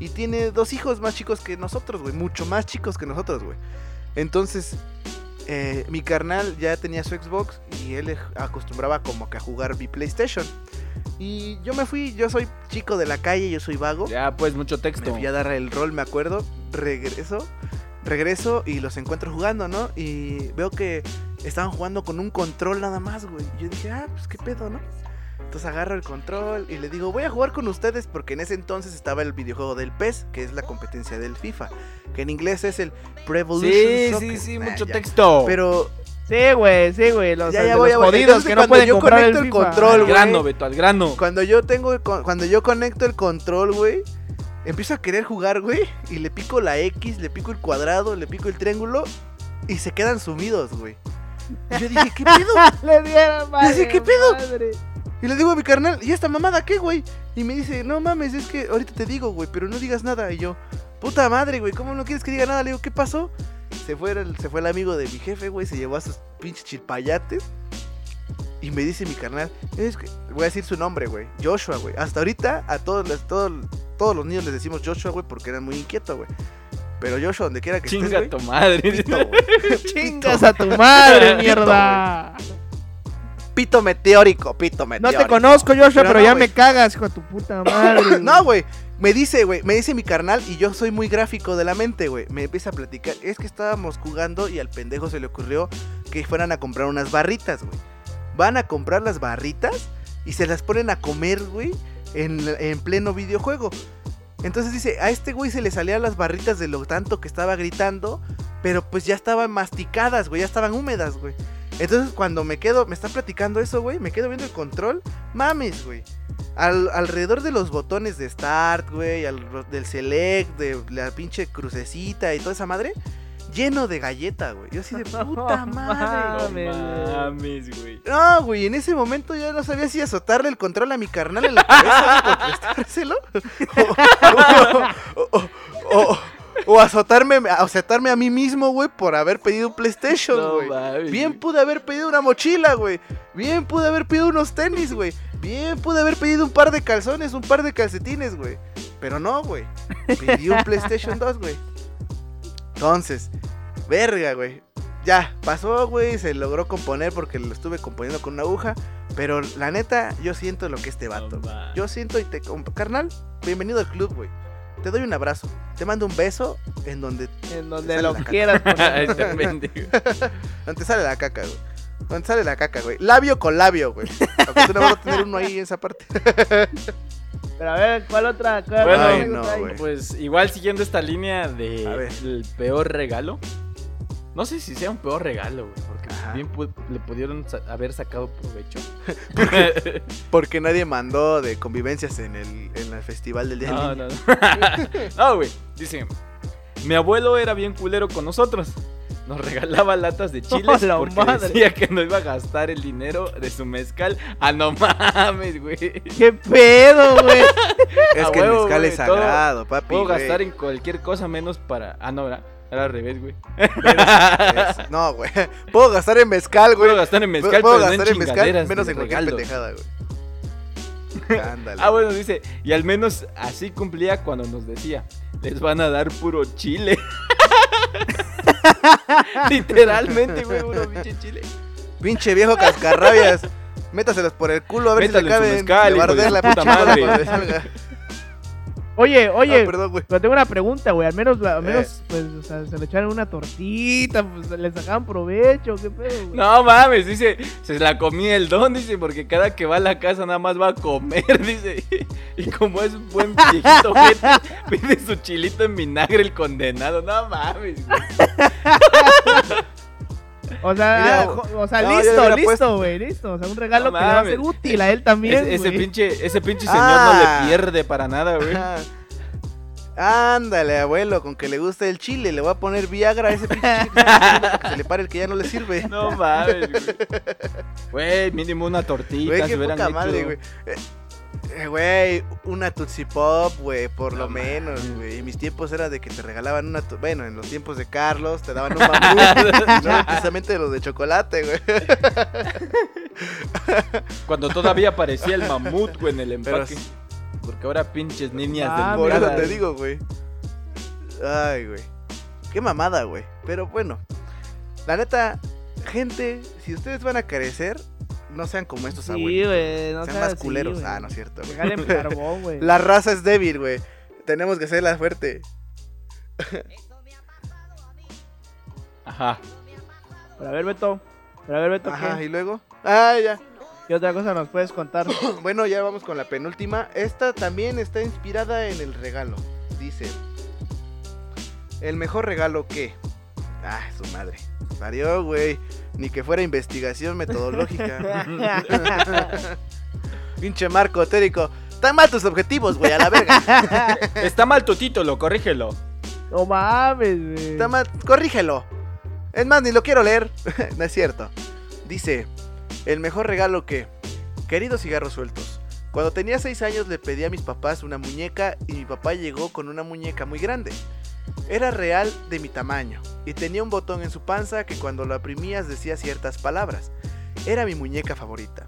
Y tiene dos hijos más chicos que nosotros, güey, mucho más chicos que nosotros, güey. Entonces, eh, mi carnal ya tenía su Xbox y él acostumbraba como que a jugar mi PlayStation. Y yo me fui, yo soy chico de la calle, yo soy vago. Ya, pues, mucho Me texto. fui a dar el rol, me acuerdo. Regreso. Regreso y los encuentro jugando, ¿no? Y veo que estaban jugando con un control nada más, güey. Y yo dije, ah, pues qué pedo, ¿no? Entonces agarro el control y le digo, voy a jugar con ustedes porque en ese entonces estaba el videojuego del PES, que es la competencia del FIFA. Que en inglés es el Prevolution Sí, Soccer. sí, sí, Nah, mucho ya. texto. Pero Sí, güey, sí, güey. Los, Ya, ya los voy, jodidos que no cuando pueden yo comprar conecto el FIFA. control, Al güey. grano, Beto, al grano. Cuando yo tengo, cu- cuando yo conecto el control, güey, empiezo a querer jugar, güey, y le pico la X, le pico el cuadrado, le pico el triángulo, y se quedan sumidos, güey. Y yo dije, ¿qué pedo? <laughs> Le dieron madre. Dice, ¿qué pedo? madre. Y le digo a mi carnal, ¿y esta mamada qué, güey? Y me dice, no mames, es que ahorita te digo, güey, pero no digas nada. Y yo, puta madre, güey, ¿cómo no quieres que diga nada? Le digo, ¿qué pasó? Se fue el, se fue el amigo de mi jefe, güey, se llevó a sus pinches chilpayates. Y me dice mi carnal, es que, voy a decir su nombre, güey, Joshua, güey. Hasta ahorita a todos, los- todos, todos los niños les decimos Joshua, güey, porque eran muy inquietos, güey. Pero Joshua, donde quiera que Chinga estés, güey, tu madre. pito. <laughs> Chingas a tu madre, <laughs> mierda. Pito meteórico, pito No meteórico. te conozco, Joshua, Pero pero, no, ya me cagas, hijo de tu puta <laughs> madre. No, güey. Me dice, güey, me dice mi carnal y yo soy muy gráfico de la mente, güey. Me empieza a platicar. Es que estábamos jugando y al pendejo se le ocurrió que fueran a comprar unas barritas, güey. Van a comprar las barritas y se las ponen a comer, güey, en, en pleno videojuego. Entonces dice, a este güey se le salían las barritas de lo tanto que estaba gritando, pero pues ya estaban masticadas, güey, ya estaban húmedas, güey. Entonces cuando me quedo, me está platicando eso, güey, me quedo viendo el control, mames, güey. Al- alrededor de los botones de start, güey, al- del select, de la pinche crucecita y toda esa madre, lleno de galleta, güey. Yo así de <laughs> puta madre. No Mames, güey. No, güey, en ese momento ya no sabía si azotarle el control a mi carnal en la cabeza güey, prestárselo. <laughs> O, o- o- o- o azotarme, azotarme a mí mismo, güey, por haber pedido un PlayStation, güey. Bien pude haber pedido una mochila, güey. Bien pude haber pedido unos tenis, güey. Bien pude haber pedido un par de calzones, un par de calcetines, güey. Pero no, güey. Pedí un PlayStation 2, güey. Entonces, verga, güey. Ya, pasó, güey. Se logró componer porque lo estuve componiendo con una aguja. Pero la neta, yo siento lo que este vato. No yo siento y te. Carnal, bienvenido al club, güey. Te doy un abrazo. Te mando un beso en donde En donde lo quieras poner. <laughs> <laughs> Donde sale la caca, güey. Donde sale la caca, güey. Labio con labio, güey. Afortunadamente voy a tener uno ahí en esa parte. <laughs> Pero a ver, ¿cuál otra? ¿Cuál Bueno, otra no. Pues igual siguiendo esta línea de el peor regalo. No sé si sea un peor regalo, güey, porque Ajá. bien pu- le pudieron sa- haber sacado provecho. <laughs> <laughs> Porque nadie mandó de convivencias en el, en el festival del día no, del no, no. <laughs> No, güey. Dice, mi abuelo era bien culero con nosotros. Nos regalaba latas de chiles ¡Oh, porque madre! decía que no iba a gastar el dinero de su mezcal. Ah, no mames, güey. ¿Qué pedo, güey? Es que el mezcal es sagrado, papi. Puedo gastar en cualquier cosa menos para... Ah, no, ¿verdad? Era al revés, güey. No, güey. Puedo gastar en mezcal, güey. Puedo gastar en mezcal, Puedo pero no en gastar en mezcal, menos en cualquier pendejada, güey. <laughs> Ándale. Ah, bueno, dice, y al menos así cumplía cuando nos decía, les van a dar puro chile. <laughs> Literalmente, güey, puro pinche chile. Pinche viejo cascarrabias. <laughs> Métaselos por el culo a ver Métale si le caben. mezcal, de la puta madre. Oye, oye, Ah, perdón, güey. pero tengo una pregunta, güey. Al menos, al Eh. menos pues, o sea, se le echaron una tortita, pues le sacaban provecho, ¿qué pedo, güey? No mames, dice, se la comía el don, dice, porque cada que va a la casa nada más va a comer, <laughs> dice. Y como es un buen viejito, gente, pide su chilito en vinagre el condenado. No mames, güey. <laughs> O sea, Mira, jo- o sea, no, listo, listo, güey, listo. O sea, un regalo No que le va a ser útil a él también, Ese, pinche, ese pinche señor Ah. no le pierde para nada, güey. Ah, Ándale, abuelo, con que le gusta el chile, le voy a poner Viagra a ese pinche <laughs> chile que para se le pare el que ya no le sirve. No mames, güey. <laughs> Güey, mínimo una tortita, Güey, qué hubieran poca hecho. madre, güey. Eh, Güey, una Tootsie Pop, güey, por No lo menos, güey. Y mis tiempos era de que te regalaban una. tu- Bueno, en los tiempos de Carlos te daban un mamut. <laughs> no era precisamente los de chocolate, güey. <laughs> Cuando todavía aparecía el mamut, güey, en el Pero empaque. Porque ahora pinches niñas Ah, del Por eso te digo, güey. Ay, güey. Qué mamada, güey. Pero bueno, la neta, gente, si ustedes van a carecer, no sean como estos Sí, abuelos. güey, no sean más así, culeros. ah, no es cierto, güey. <laughs> Carbón, güey. La raza es débil, güey. Tenemos que hacerla fuerte. Ajá. Pero a ver, Beto. Pero a ver, Beto, Ajá, ¿qué? y luego. Ah, ya. ¿qué otra cosa nos puedes contar? <coughs> Bueno, ya vamos con la penúltima. Esta también está inspirada en el regalo. Dice: El mejor regalo que. Ah, su madre. Parió, güey. Ni que fuera investigación metodológica. <laughs> Pinche marco térico. Están mal tus objetivos, güey, a la verga. <laughs> Está mal tu título, corrígelo. No mames, güey. Está mal, corrígelo. Es más, ni lo quiero leer. <laughs> no es cierto. Dice, el mejor regalo que... Queridos cigarros sueltos. Cuando tenía 6 años le pedí a mis papás una muñeca y mi papá llegó con una muñeca muy grande. Era real de mi tamaño y tenía un botón en su panza que cuando lo oprimías decía ciertas palabras. Era mi muñeca favorita.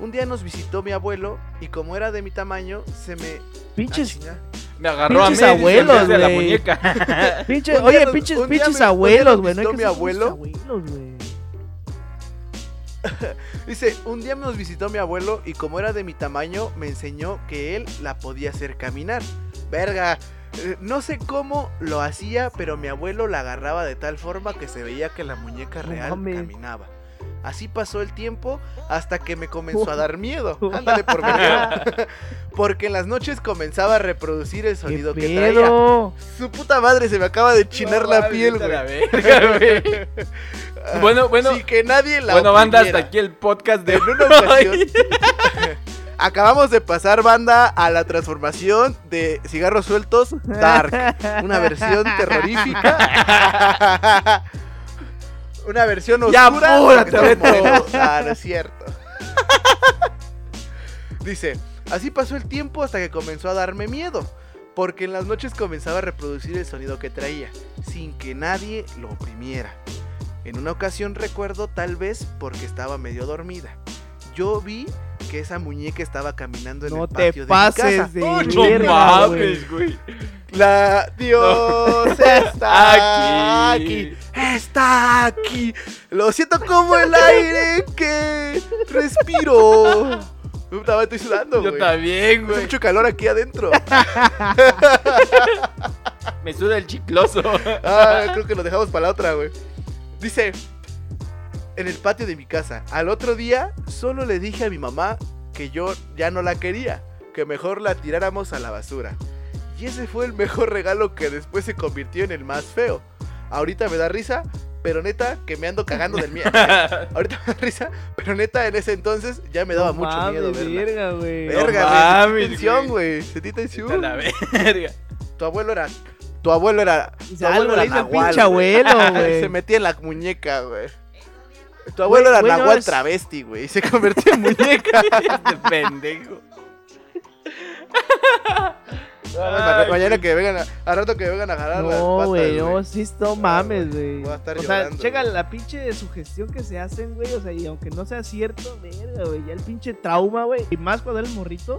Un día nos visitó mi abuelo y como era de mi tamaño, se me... Pinches, Ah. Me agarró Pinches a mí abuelos, de la güey. muñeca. <laughs> pinche, Un día oye, nos- pinches, pinches me- abuelos, güey. No mi abuelo. pinches abuelos. Dice, un día nos visitó mi abuelo y como era de mi tamaño, me enseñó que él la podía hacer caminar. Verga, no sé cómo lo hacía, pero mi abuelo la agarraba de tal forma que se veía que la muñeca real caminaba. Así pasó el tiempo hasta que me comenzó a <laughs> dar miedo. <laughs> Ándale por medio. <laughs> Porque en las noches comenzaba a reproducir el ¿Qué sonido que traía. Su puta madre se me acaba de chinar No la piel, la güey. verga. Bueno, bueno. Sin que nadie la Bueno, banda, hasta aquí el podcast de En una ocasión acabamos de pasar banda a la transformación de cigarros sueltos Dark, una versión <laughs> terrorífica. una versión Ya, oscura. morenos. Ah, no es cierto. <laughs> Dice, así pasó el tiempo hasta que comenzó a darme miedo. Porque en las noches comenzaba a reproducir el sonido que traía, sin que nadie lo oprimiera. En una ocasión recuerdo tal vez porque estaba medio dormida. Yo vi que esa muñeca estaba caminando en No el te patio de mi casa. pases de Oh, verga, no güey. mames, güey. La Dios está Aquí. aquí. Está aquí. Lo siento como el aire que respiro. Madre, estoy sudando, Yo güey. también, Hace güey. mucho calor aquí adentro. <laughs> Me suda el chicloso. Ah, creo que lo dejamos para la otra, güey. Dice, en el patio de mi casa. Al otro día, solo le dije a mi mamá que yo ya no la quería, que mejor la tiráramos a la basura. Y ese fue el mejor regalo que después se convirtió en el más feo. Ahorita me da risa, pero neta que me ando cagando del miedo. <laughs> Ahorita me da risa, pero neta en ese entonces ya me daba No mucho mames, miedo verla. verga, güey. No Verga, mames, güey, tensión, güey. Sentí tensión. la verga. Tu abuelo era. Tu abuelo era. Tu abuelo pinche abuelo, <laughs> güey. se metía en la muñeca, güey. Tu abuelo Güey, era güey, no Nahual es- travesti, güey. Y se convirtió en muñeca. <laughs> Este pendejo. Ay, Mañana güey. que vengan a, al rato que vengan a jalar las No, patas, güey, no, güey. sí, no mames, güey. Voy a estar O sea, checa la pinche sugestión que se hacen, güey. O sea, y aunque no sea cierto, verga, güey. Ya el pinche trauma, güey. Y más cuando eres morrito.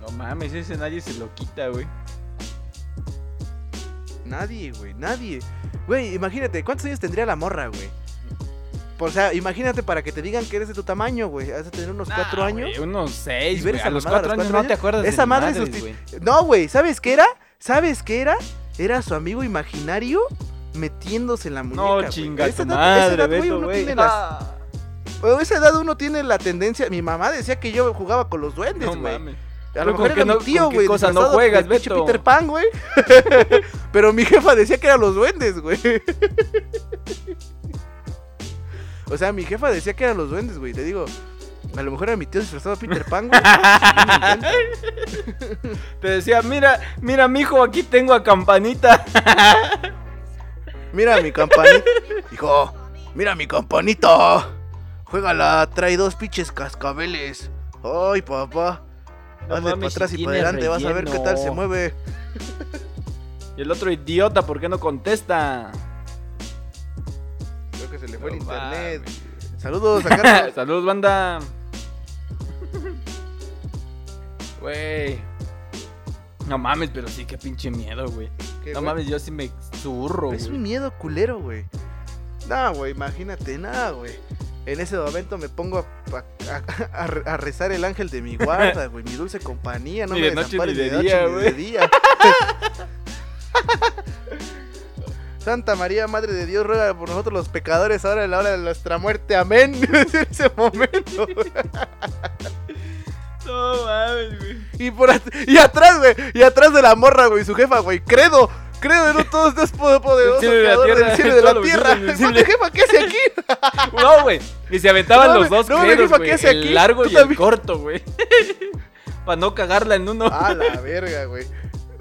No mames, ese nadie se lo quita, güey. Nadie, güey, nadie. Güey, imagínate, ¿cuántos años tendría la morra, güey? O sea, imagínate para que te digan que eres de tu tamaño, güey. Has de tener unos cuatro Nah, años. güey, unos seis, ¿Y ver güey. esa A los a cuatro años cuatro no te acuerdas Esa de madre madres, susti- güey. No, güey, ¿sabes qué era? ¿Sabes qué era? Era su amigo imaginario metiéndose en la muñeca. No, chinga A esa edad- a esa edad, güey, uno tiene Ah, a esa edad uno tiene la tendencia. Mi mamá decía que yo jugaba con los duendes, No güey. mames. A ¿Con lo mejor era no- mi tío, güey. cosa no juegas, Beto? Peter Pan, güey. <laughs> Pero mi jefa decía que eran los duendes, güey. <laughs> O sea, mi jefa decía que eran los duendes, güey. Te digo, a lo mejor era mi tío disfrazado de Peter Pan, güey. <laughs> Te decía, mira, mira, mijo, aquí tengo a Campanita. Mira mi campanita. Hijo, mira mi campanita. Juégala, trae dos pinches cascabeles. Ay, papá. No para atrás si y para adelante, vas a ver qué tal se relleno. mueve. <laughs> Y el otro idiota, ¿por qué no contesta? Creo que se le fue el No internet. Saludos a <laughs> Carlos. Saludos, banda. Güey. No mames, pero sí, qué pinche miedo, güey. ¿Qué, No güey? mames, yo sí me zurro, Es un miedo culero, güey. No, güey, imagínate, nada, güey. En ese momento me pongo a, a- a- a rezar el ángel de mi guarda, güey. Mi dulce compañía, no Ni me de noche ni de noche día, ni de día. <laughs> Santa María, Madre de Dios, ruega por nosotros los pecadores ahora en la hora de nuestra muerte. Amén. <laughs> en ese momento. <laughs> No mames, güey. Y, por at- y atrás, güey. Y atrás de la morra, güey. Su jefa, güey. Credo. Creo en un todos Dios poderoso, y de la creador del tierra, cielo y <laughs> de la tierra. Mande, jefa, ¿qué hace aquí? <laughs> No, güey. Y se aventaban No, los dos no, credos, güey. ¿qué hace El largo y el corto, güey. <laughs> Para no cagarla en uno. A la verga, güey.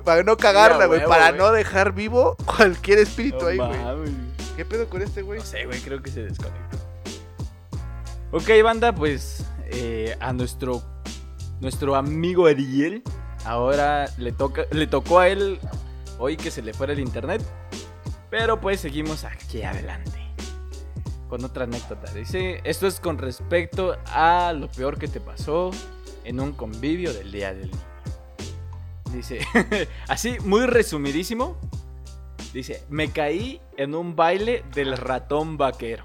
Para no cagarla, güey. Para no dejar vivo cualquier espíritu ahí, güey. ¿Qué pedo con este, güey? No sé, güey, creo que se desconectó. Ok, banda, pues eh, a nuestro nuestro amigo Ariel ahora le toca le tocó a él hoy que se le fuera el internet, pero pues seguimos aquí adelante con otra anécdota. Dice, esto es con respecto a lo peor que te pasó en un convivio del día del niño. Dice, <laughs> así muy resumidísimo, Dice, me caí en un baile del ratón vaquero.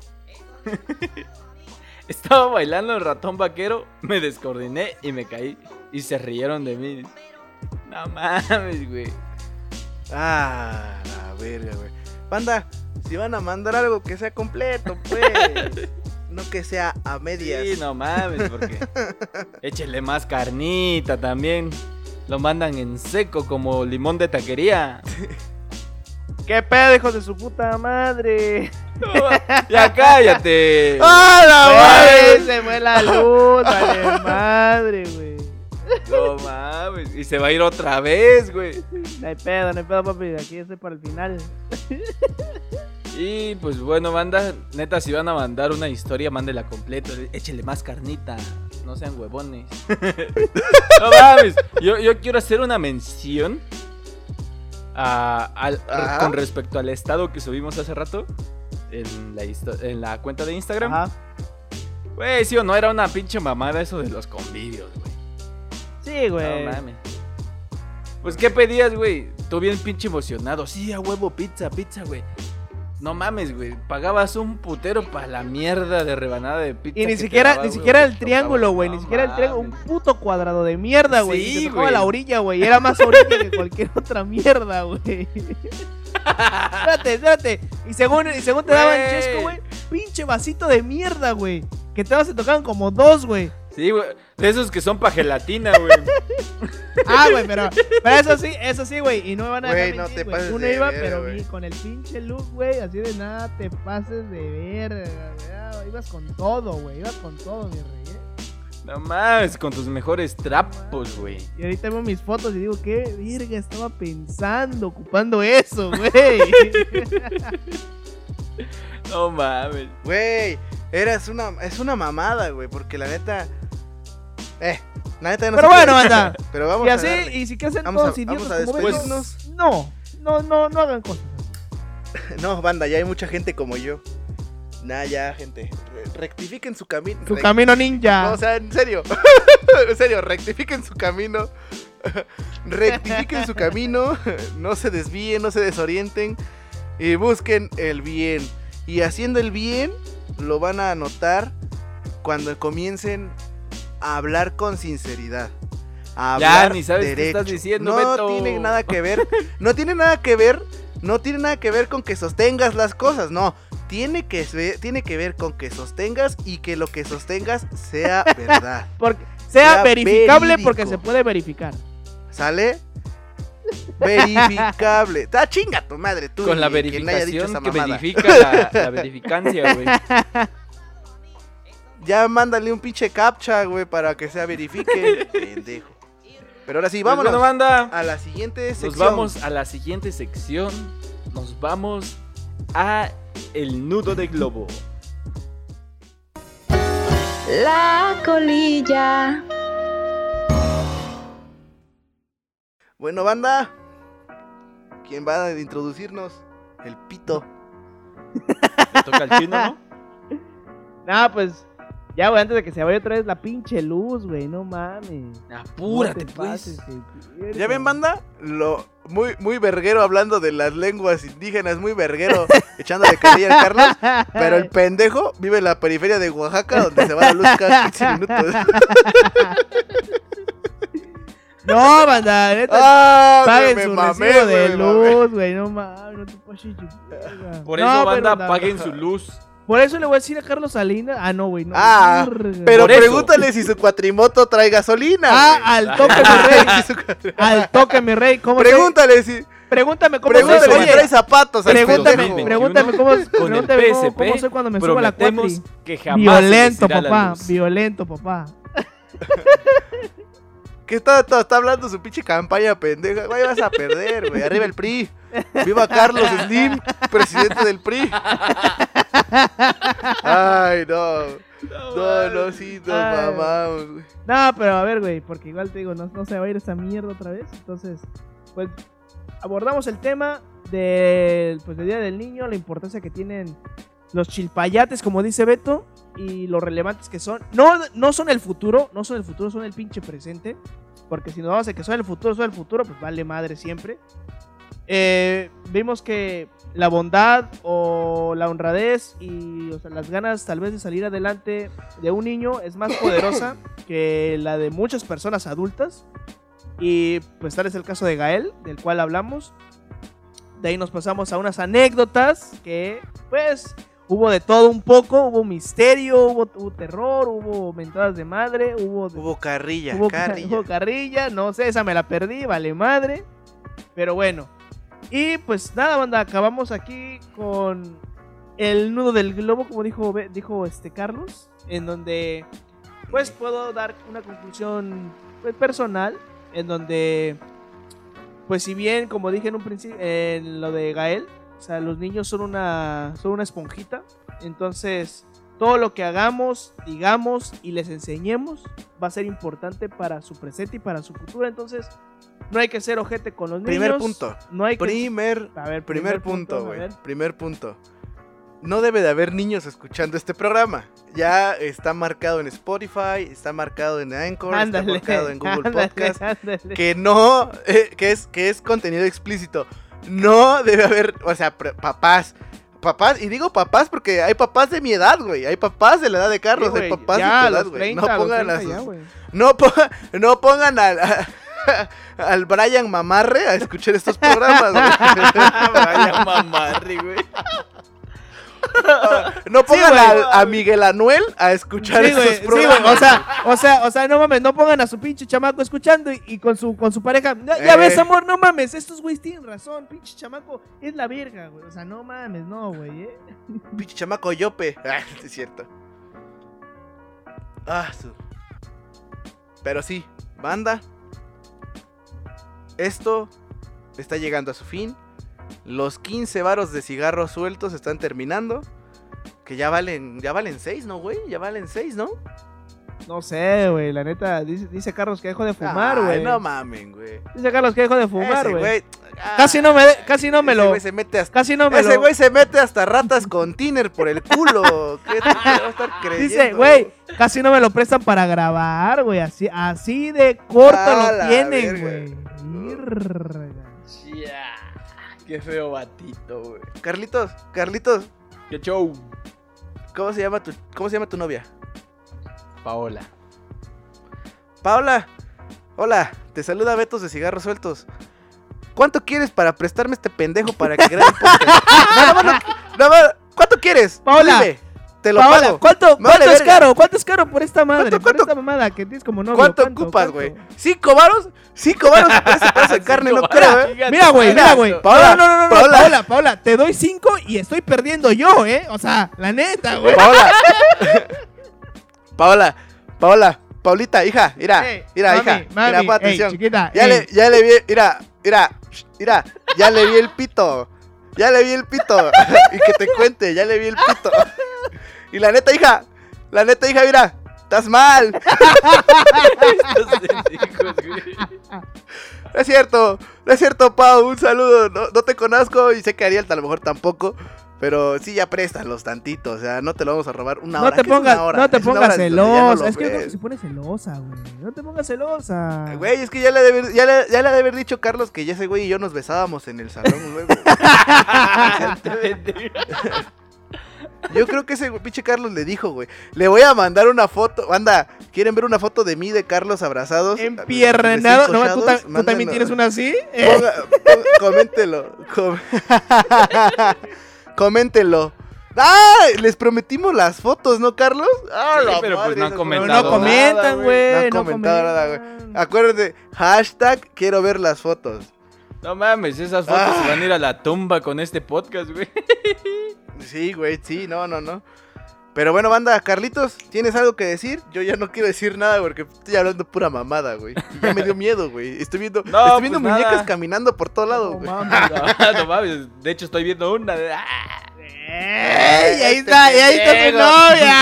<laughs> Estaba bailando el ratón vaquero, me descoordiné y me caí. Y se rieron de mí. No mames, güey. Ah, la verga, güey. Banda, si van a mandar algo que sea completo, pues. <laughs> no que sea a medias. Sí, no mames, porque. Échele más carnita también. Lo mandan en seco como limón de taquería. <laughs> ¿Qué pedo, hijos de su puta madre? <laughs> ya cállate. ¡Ah, la Güey, madre! se fue la luz, vale madre, güey. No mames. Y se va a ir otra vez, güey. No hay pedo, no hay pedo, papi. Aquí estoy para el final. Y pues bueno, banda, neta, si van a mandar una historia, mándela completa. Échele más carnita. No sean huevones. <laughs> no mames. Yo, yo quiero hacer una mención a- al- con respecto al estado que subimos hace rato en la, en la cuenta de Instagram. Ajá. Güey, sí o no, era una pinche mamada eso de los convivios, güey. Sí, güey. No mames. Pues, ¿qué pedías, güey? Tú bien pinche emocionado. Sí, a huevo, pizza, pizza, güey. No mames, güey. Pagabas un putero para la mierda de rebanada de pizza. Y ni siquiera, daba, ni güey, siquiera el triángulo, güey. No Ni siquiera el triángulo. Un puto cuadrado de mierda, güey. Sí, y te güey. la orilla, güey. Era más orilla que cualquier otra mierda, güey. <laughs> espérate, espérate. Y según, y según te daban chesco, güey. Pinche vasito de mierda, güey. Que te se tocaban como dos, güey. Sí, güey. De esos que son pa' gelatina, güey. <laughs> Ah, güey, pero, pero eso sí, eso sí, güey. Y no me van a dejar Güey, no te pases Uno de iba, verga, pero güey. vi con el pinche look, güey. Así de nada, te pases de verga, güey. Ah, Ibas con todo, güey. Ibas con todo, mi rey. ¿eh? No mames, con tus mejores trapos, güey. Y ahorita veo mis fotos y digo, ¿qué verga estaba pensando ocupando eso, güey? <laughs> No mames. Güey, eras una, es una mamada, güey, porque la neta... Eh, la neta no Pero bueno, anda. <laughs> Pero vamos y así, y si quieren Vamos a- todos idiotas vamos a como despedirnos. Beto, no, no, no, no hagan cosas. <laughs> No, banda, ya hay mucha gente como yo. Nah, ya, gente. Re- Rectifiquen su camino. Su camino ninja. No, o sea, en serio. <laughs> en serio, rectifiquen su camino. rectifiquen su camino. No se desvíen, no se desorienten. Y busquen el bien. Y haciendo el bien, lo van a notar cuando comiencen a hablar con sinceridad. A Ya, hablar ni sabes qué derecho. estás diciendo, No Beto. tiene nada que ver. No tiene nada que ver. No tiene nada que ver con que sostengas las cosas. No. Tiene que, se- tiene que ver con que sostengas y que lo que sostengas sea <laughs> verdad. Porque sea, Sea verificable verídico. porque se puede verificar. ¿Sale? Verificable. ¡Ah, chinga tu madre! Tú Con la verificación que verifica la, la verificancia, güey. <laughs> Ya mándale un pinche captcha, güey, para que sea verifique. <laughs> Pendejo. Pero ahora sí, Pues vámonos bueno, banda. a la siguiente sección. Nos vamos a la siguiente sección. Nos vamos a el nudo de globo. La colilla. Bueno, banda. ¿Quién va a introducirnos? El pito. <laughs> Le toca al chino, ¿no? <laughs> No, pues, ya, güey, antes de que se vaya otra vez la pinche luz, güey, no mames. Apúrate, No te pues. pases. ¿Ya ven, banda? Lo muy, muy verguero hablando de las lenguas indígenas, muy verguero <laughs> echándole carrilla al Carlos. Pero el <laughs> pendejo vive en la periferia de Oaxaca, donde se va la luz cada 15 <laughs> minutos. No, banda, neta. ¡Ah! paguen me su mamé, recibo de luz, güey, no mames, no te pases. Por eso, banda, paguen su luz. Por eso le voy a decir a Carlos Salinas. Ah, no, güey, no. Ah. Pero Por eso. pregúntale si su cuatrimoto trae gasolina. Ah, al toque, mi rey. <laughs> Al toque, mi rey. ¿Cómo Pregúntale si. pregúntame cómo Pregúntale soy. si trae zapatos. pregúntame, pregúntame cómo, Con el pregúntame cómo, PSP cómo soy cuando me subo a la cuatri. que jamás Violento, papá. Violento, papá. ¿Qué está, está, está hablando su pinche campaña pendeja? Güey, vas a perder, güey. Arriba el PRI. Viva Carlos Slim, presidente del PRI. Ay, no. No, no, sí, mamamos, güey. No, pero a ver, güey, porque igual te digo, no, no se va a ir esta mierda otra vez. Entonces, pues abordamos el tema del pues, del Día del Niño, la importancia que tienen los chilpayates, como dice Beto, y lo relevantes que son. No, no son el futuro, no son el futuro, son el pinche presente. Porque si nos vamos a que son el futuro, son el futuro, pues vale madre siempre. Eh, vimos que la bondad o la honradez y o sea, las ganas tal vez de salir adelante de un niño es más poderosa <coughs> que la de muchas personas adultas. Y pues tal es el caso de Gael, del cual hablamos. De ahí nos pasamos a unas anécdotas que pues hubo de todo un poco, hubo misterio, hubo, hubo terror, hubo mentadas de madre, hubo... de- Hubo carrilla, Hubo, ca- carrilla. hubo carrilla, no sé, esa me la perdí, vale madre. Pero bueno. Y pues nada, banda, acabamos aquí con el nudo del globo, como dijo, dijo este Carlos, en donde pues puedo dar una conclusión pues, personal, en donde pues si bien, como dije en un principio, en lo de Gael, o sea, los niños son una, son una esponjita, entonces todo lo que hagamos, digamos y les enseñemos va a ser importante para su presente y para su futuro. Entonces, no hay que ser ojete con los Primer niños. punto. No hay que... Primer, A ver, primer punto, a güey. Primer punto. No debe de haber niños escuchando este programa. Ya está marcado en Spotify, está marcado en Anchor, Ándale, está marcado en Google ándale, Podcast. ándale. que no, eh, que es que es contenido explícito. No debe haber, o sea, papás, papás, y digo papás porque hay papás de mi edad, güey, hay papás de la edad de Carlos, Sí, hay papás ya, de a tu edad, güey. 30, No a pongan a 30 ya, sus- güey. no, po- no pongan al <laughs> al Brian Mamarre a escuchar estos programas. Vaya mamarri, güey. <laughs> <laughs> No pongan a Miguel Anuel a escuchar Sí, güey, programas. o sea, o sea, o sea, no mames, no pongan a su pinche chamaco escuchando y, y con su con su pareja. Ya, ya Eh. ves, amor, no mames, estos güeyes tienen razón, pinche chamaco es la verga, güey. O sea, no mames, no, güey, eh. Pinche chamaco yope. Ah, es cierto. Ah, su. Pero sí, banda. Esto está llegando a su fin. Los 15 varos de cigarros sueltos están terminando. Que ya valen, ya valen 6, ¿no, güey? Ya valen 6, ¿no? No sé, güey, la neta, dice, dice Carlos que dejó de fumar, güey. no mamen, güey. Dice Carlos que dejó de fumar, güey. ah, Casi no me, de- casi no me lo, güey se mete hasta casi no me Ese güey se mete hasta ratas con tiner por el culo. <laughs> ¿Qué te va a estar creyendo? Dice, güey, casi no me lo prestan para grabar, güey. Así, así de corto lo tienen, güey. Ya. Qué feo batito, güey. Carlitos, Carlitos, Qué show. ¿cómo se llama tu, cómo se llama tu novia? Paola. Paola, hola, te saluda Betos de Cigarros Sueltos. ¿Cuánto quieres para prestarme este pendejo para que grabe el podcast? <laughs> Nada más, lo- nada más, ¿cuánto quieres? Paola, Dime, te lo Paola, pago. ¿cuánto, vale cuánto es caro? ¿Cuánto es caro por esta madre? ¿Cuánto, Por cuánto? esta mamada que tienes como novio. ¿Cuánto ocupas, güey? ¿Cinco varos? ¿Cinco varos por ese pedazo de <laughs> carne? No creo. ¿eh? Mira, güey, mira, güey. Paola, no, no, no, no, Paola. Paola, Paola, te doy cinco y estoy perdiendo yo, ¿eh? O sea, la neta, güey. Paola. <laughs> Paola, Paola, Paulita, hija, mira, Ey, mira, mami, hija, mami, mira, atención. chiquita, ya le, ya le vi, mira, mira, mira, ya le vi el pito. Ya le vi el pito. <laughs> y que te cuente, ya le vi el pito. Y la neta, hija, la neta, hija, mira, estás mal. Güey. <laughs> No es cierto, no es cierto, Pau, un saludo. No, no te conozco y sé que Ariel a lo mejor tampoco. Pero sí, ya préstalos tantito. O sea, no te lo vamos a robar una No hora. te ¿qué es una pongas, hora? no te pongas no celosa. lo es que yo creo que ves. se pone celosa, güey. No te pongas celosa. Güey, es que ya le, ha de haber- ya, le, ya le ha de haber dicho Carlos que ya ese güey y yo nos besábamos en el salón luego. <laughs> <laughs> Yo creo que ese güey- pinche Carlos le dijo, güey. Le voy a mandar una foto. Anda, ¿quieren ver una foto de mí de Carlos abrazados? Empierrenado. Recién No, ¿tú, ta- tú también tienes una así? Eh, Ponga- ponga- coméntelo. com- <laughs> coméntenlo. ¡Ah! Les prometimos las fotos, ¿no, Carlos? ¡Ah, Sí, la pero pues no han comentado no comentan, nada, No güey. han No comentado nada, güey. Acuérdense, hashtag quiero ver las fotos. No mames, esas fotos Ah. se van a ir a la tumba con este podcast, güey. <laughs> Sí, güey, sí, no, no, no. Pero bueno, banda, Carlitos, ¿tienes algo que decir? Yo ya no quiero decir nada porque estoy hablando pura mamada, güey. Y ya me dio miedo, güey. Estoy viendo, <laughs> No, estoy viendo pues muñecas nada. caminando por todos lados, No güey. mames. <laughs> No, no mames, de hecho estoy viendo una. de- ¡Ah! ¡Ey! Ahí Este está, y ahí está pendejo. novia.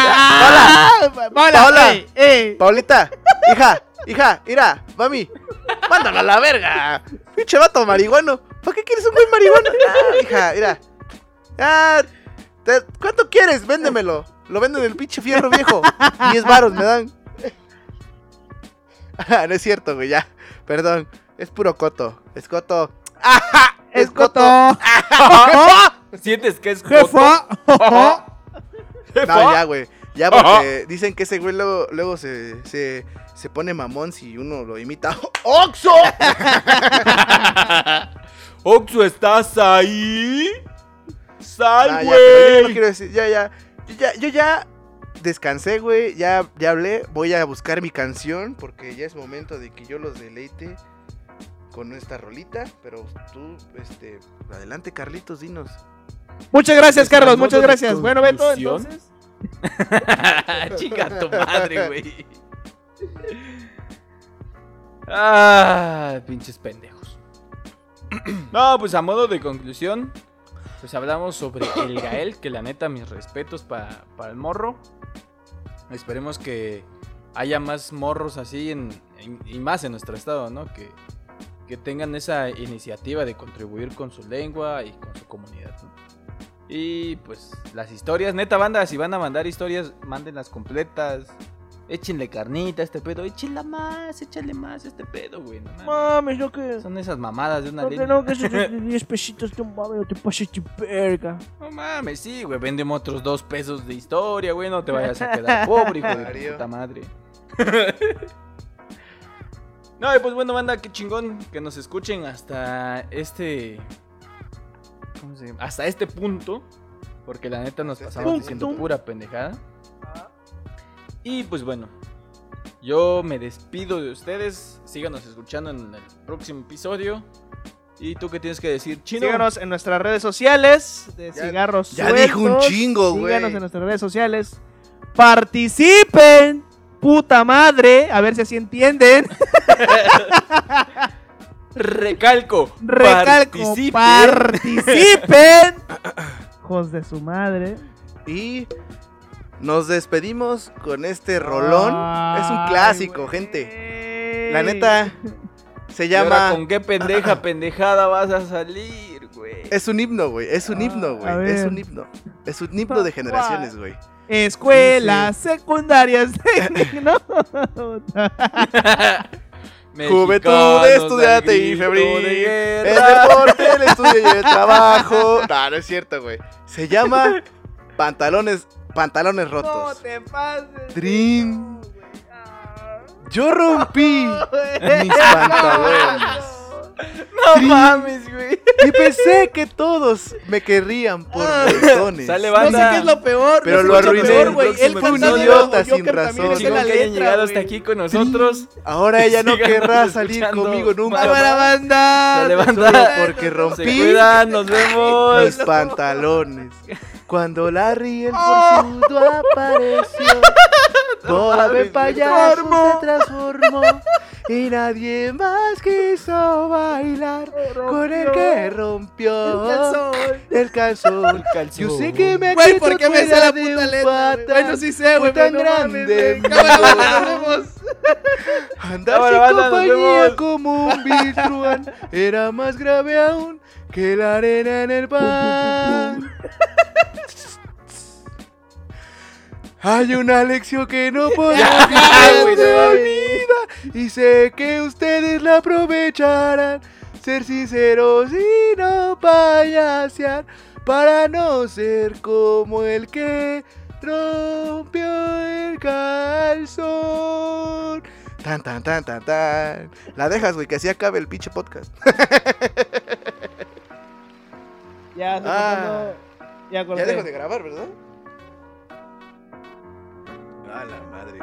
Hola. Hola. Hola. Paulita, hija, hija, mira, mami, mándala a la verga. Pinche vato marihuano. ¿Para qué quieres un buen marihuano? Ah, hija, mira. Ah, te- ¿cuánto quieres? Véndemelo. Lo venden el pinche fierro viejo. 10 varos me dan. Ah, no es cierto, güey, ya. Perdón. Es puro coto. Es coto. ¡Ajá! Es coto. ¿Sientes que es coto? No, ya, güey. Ya porque dicen que ese güey luego, luego se, se, se pone mamón si uno lo imita. <laughs> ¡Oxo! <laughs> Oxo, ¿estás ahí? Sal, Ah, güey. yo ya no quiero decir, ya, ya, yo ya, yo ya descansé, güey, ya, ya hablé, voy a buscar mi canción porque ya es momento de que yo los deleite con esta rolita, pero tú, este, adelante Carlitos, dinos. Muchas gracias, Carlos. Muchas gracias. Bueno, Beto, entonces. <laughs> Chica tu madre, güey. Ah, pinches pendejos. <clears throat> No, pues a modo de conclusión, pues hablamos sobre el Gael, que la neta, mis respetos pa- para el morro. Esperemos que haya más morros así en, y más en nuestro estado, ¿no? Que, que tengan esa iniciativa de contribuir con su lengua y con su comunidad. Y pues las historias, neta banda, si van a mandar historias, mándenlas completas. Échenle carnita a este pedo, échenla más, échale más a este pedo, güey. No mames. No que. Son esas mamadas de una No que línea. no, que esos <laughs> de 10 pesitos, no mames, no te pases de verga. No mames, sí, güey, vendemos otros dos pesos de historia, güey, no te vayas a quedar <laughs> pobre, hijo de puta madre. <laughs> no, y pues bueno, banda, qué chingón que nos escuchen hasta este... ¿Cómo se llama? Hasta este punto, porque la neta nos este pasamos diciendo pura pendejada. Y pues bueno, yo me despido de ustedes, síganos escuchando en el próximo episodio. ¿Y tú qué tienes que decir, chino? Síganos en nuestras redes sociales de Ya- cigarros ya dijo un chingo, güey. Síganos en nuestras redes sociales. Participen, puta madre. A ver si así entienden. <laughs> Recalco. Recalco, participe. participen. <laughs> Hijos de su madre. Y nos despedimos con este rolón. es un clásico, gente. La neta, se ¿Y ahora llama... con qué pendeja <laughs> pendejada vas a salir, güey? Es un himno, güey. Es un Ah, himno, a güey. Es un himno. Es un himno de generaciones, güey. Escuelas secundarias <laughs> ¿no? <laughs> Juventud, estudiante y febril. El deporte, el estudio y el trabajo. No, no es cierto, güey. Se llama Pantalones, pantalones No rotos. te pases. <laughs> Trin. No. Ah. Yo rompí mis pantalones. No Trin. mames, güey. Y pensé que todos me querrían por bolsones. Sale, No sé banda. qué es lo peor. Pero no lo arruiné. peor, güey. Él Fue un idiota sin razón. Chingón que hayan llegado hasta aquí con nosotros. Ahora ella no Síganos querrá <laughs> salir conmigo nunca. Más. banda. Dale, Te banda. Porque rompí. Se cuidan, nos vemos. Mis pantalones. Cuando Larry el forzudo apareció, <laughs> pobre payaso se transformó y nadie más quiso bailar con el que rompió el calzón. Yo sé que me Güey, ¿por qué me sé la de puta un letra? Bueno, sí sé, güey. Fue tan grande. Andar sin compañía como un virtual. Era más grave aún que la arena en el pan. Hay una lección que no puedo Ya, olvidar güey, no de mames. mi vida y sé que ustedes la aprovecharán. Ser sinceros y no payasear para no ser como el que rompió el calzón. Tan, tan, tan, tan, tan. La dejas, güey, que así acabe el pinche podcast. <laughs> Ya, se Ah. Ya corté. Ya dejo de grabar, ¿verdad? A la madre.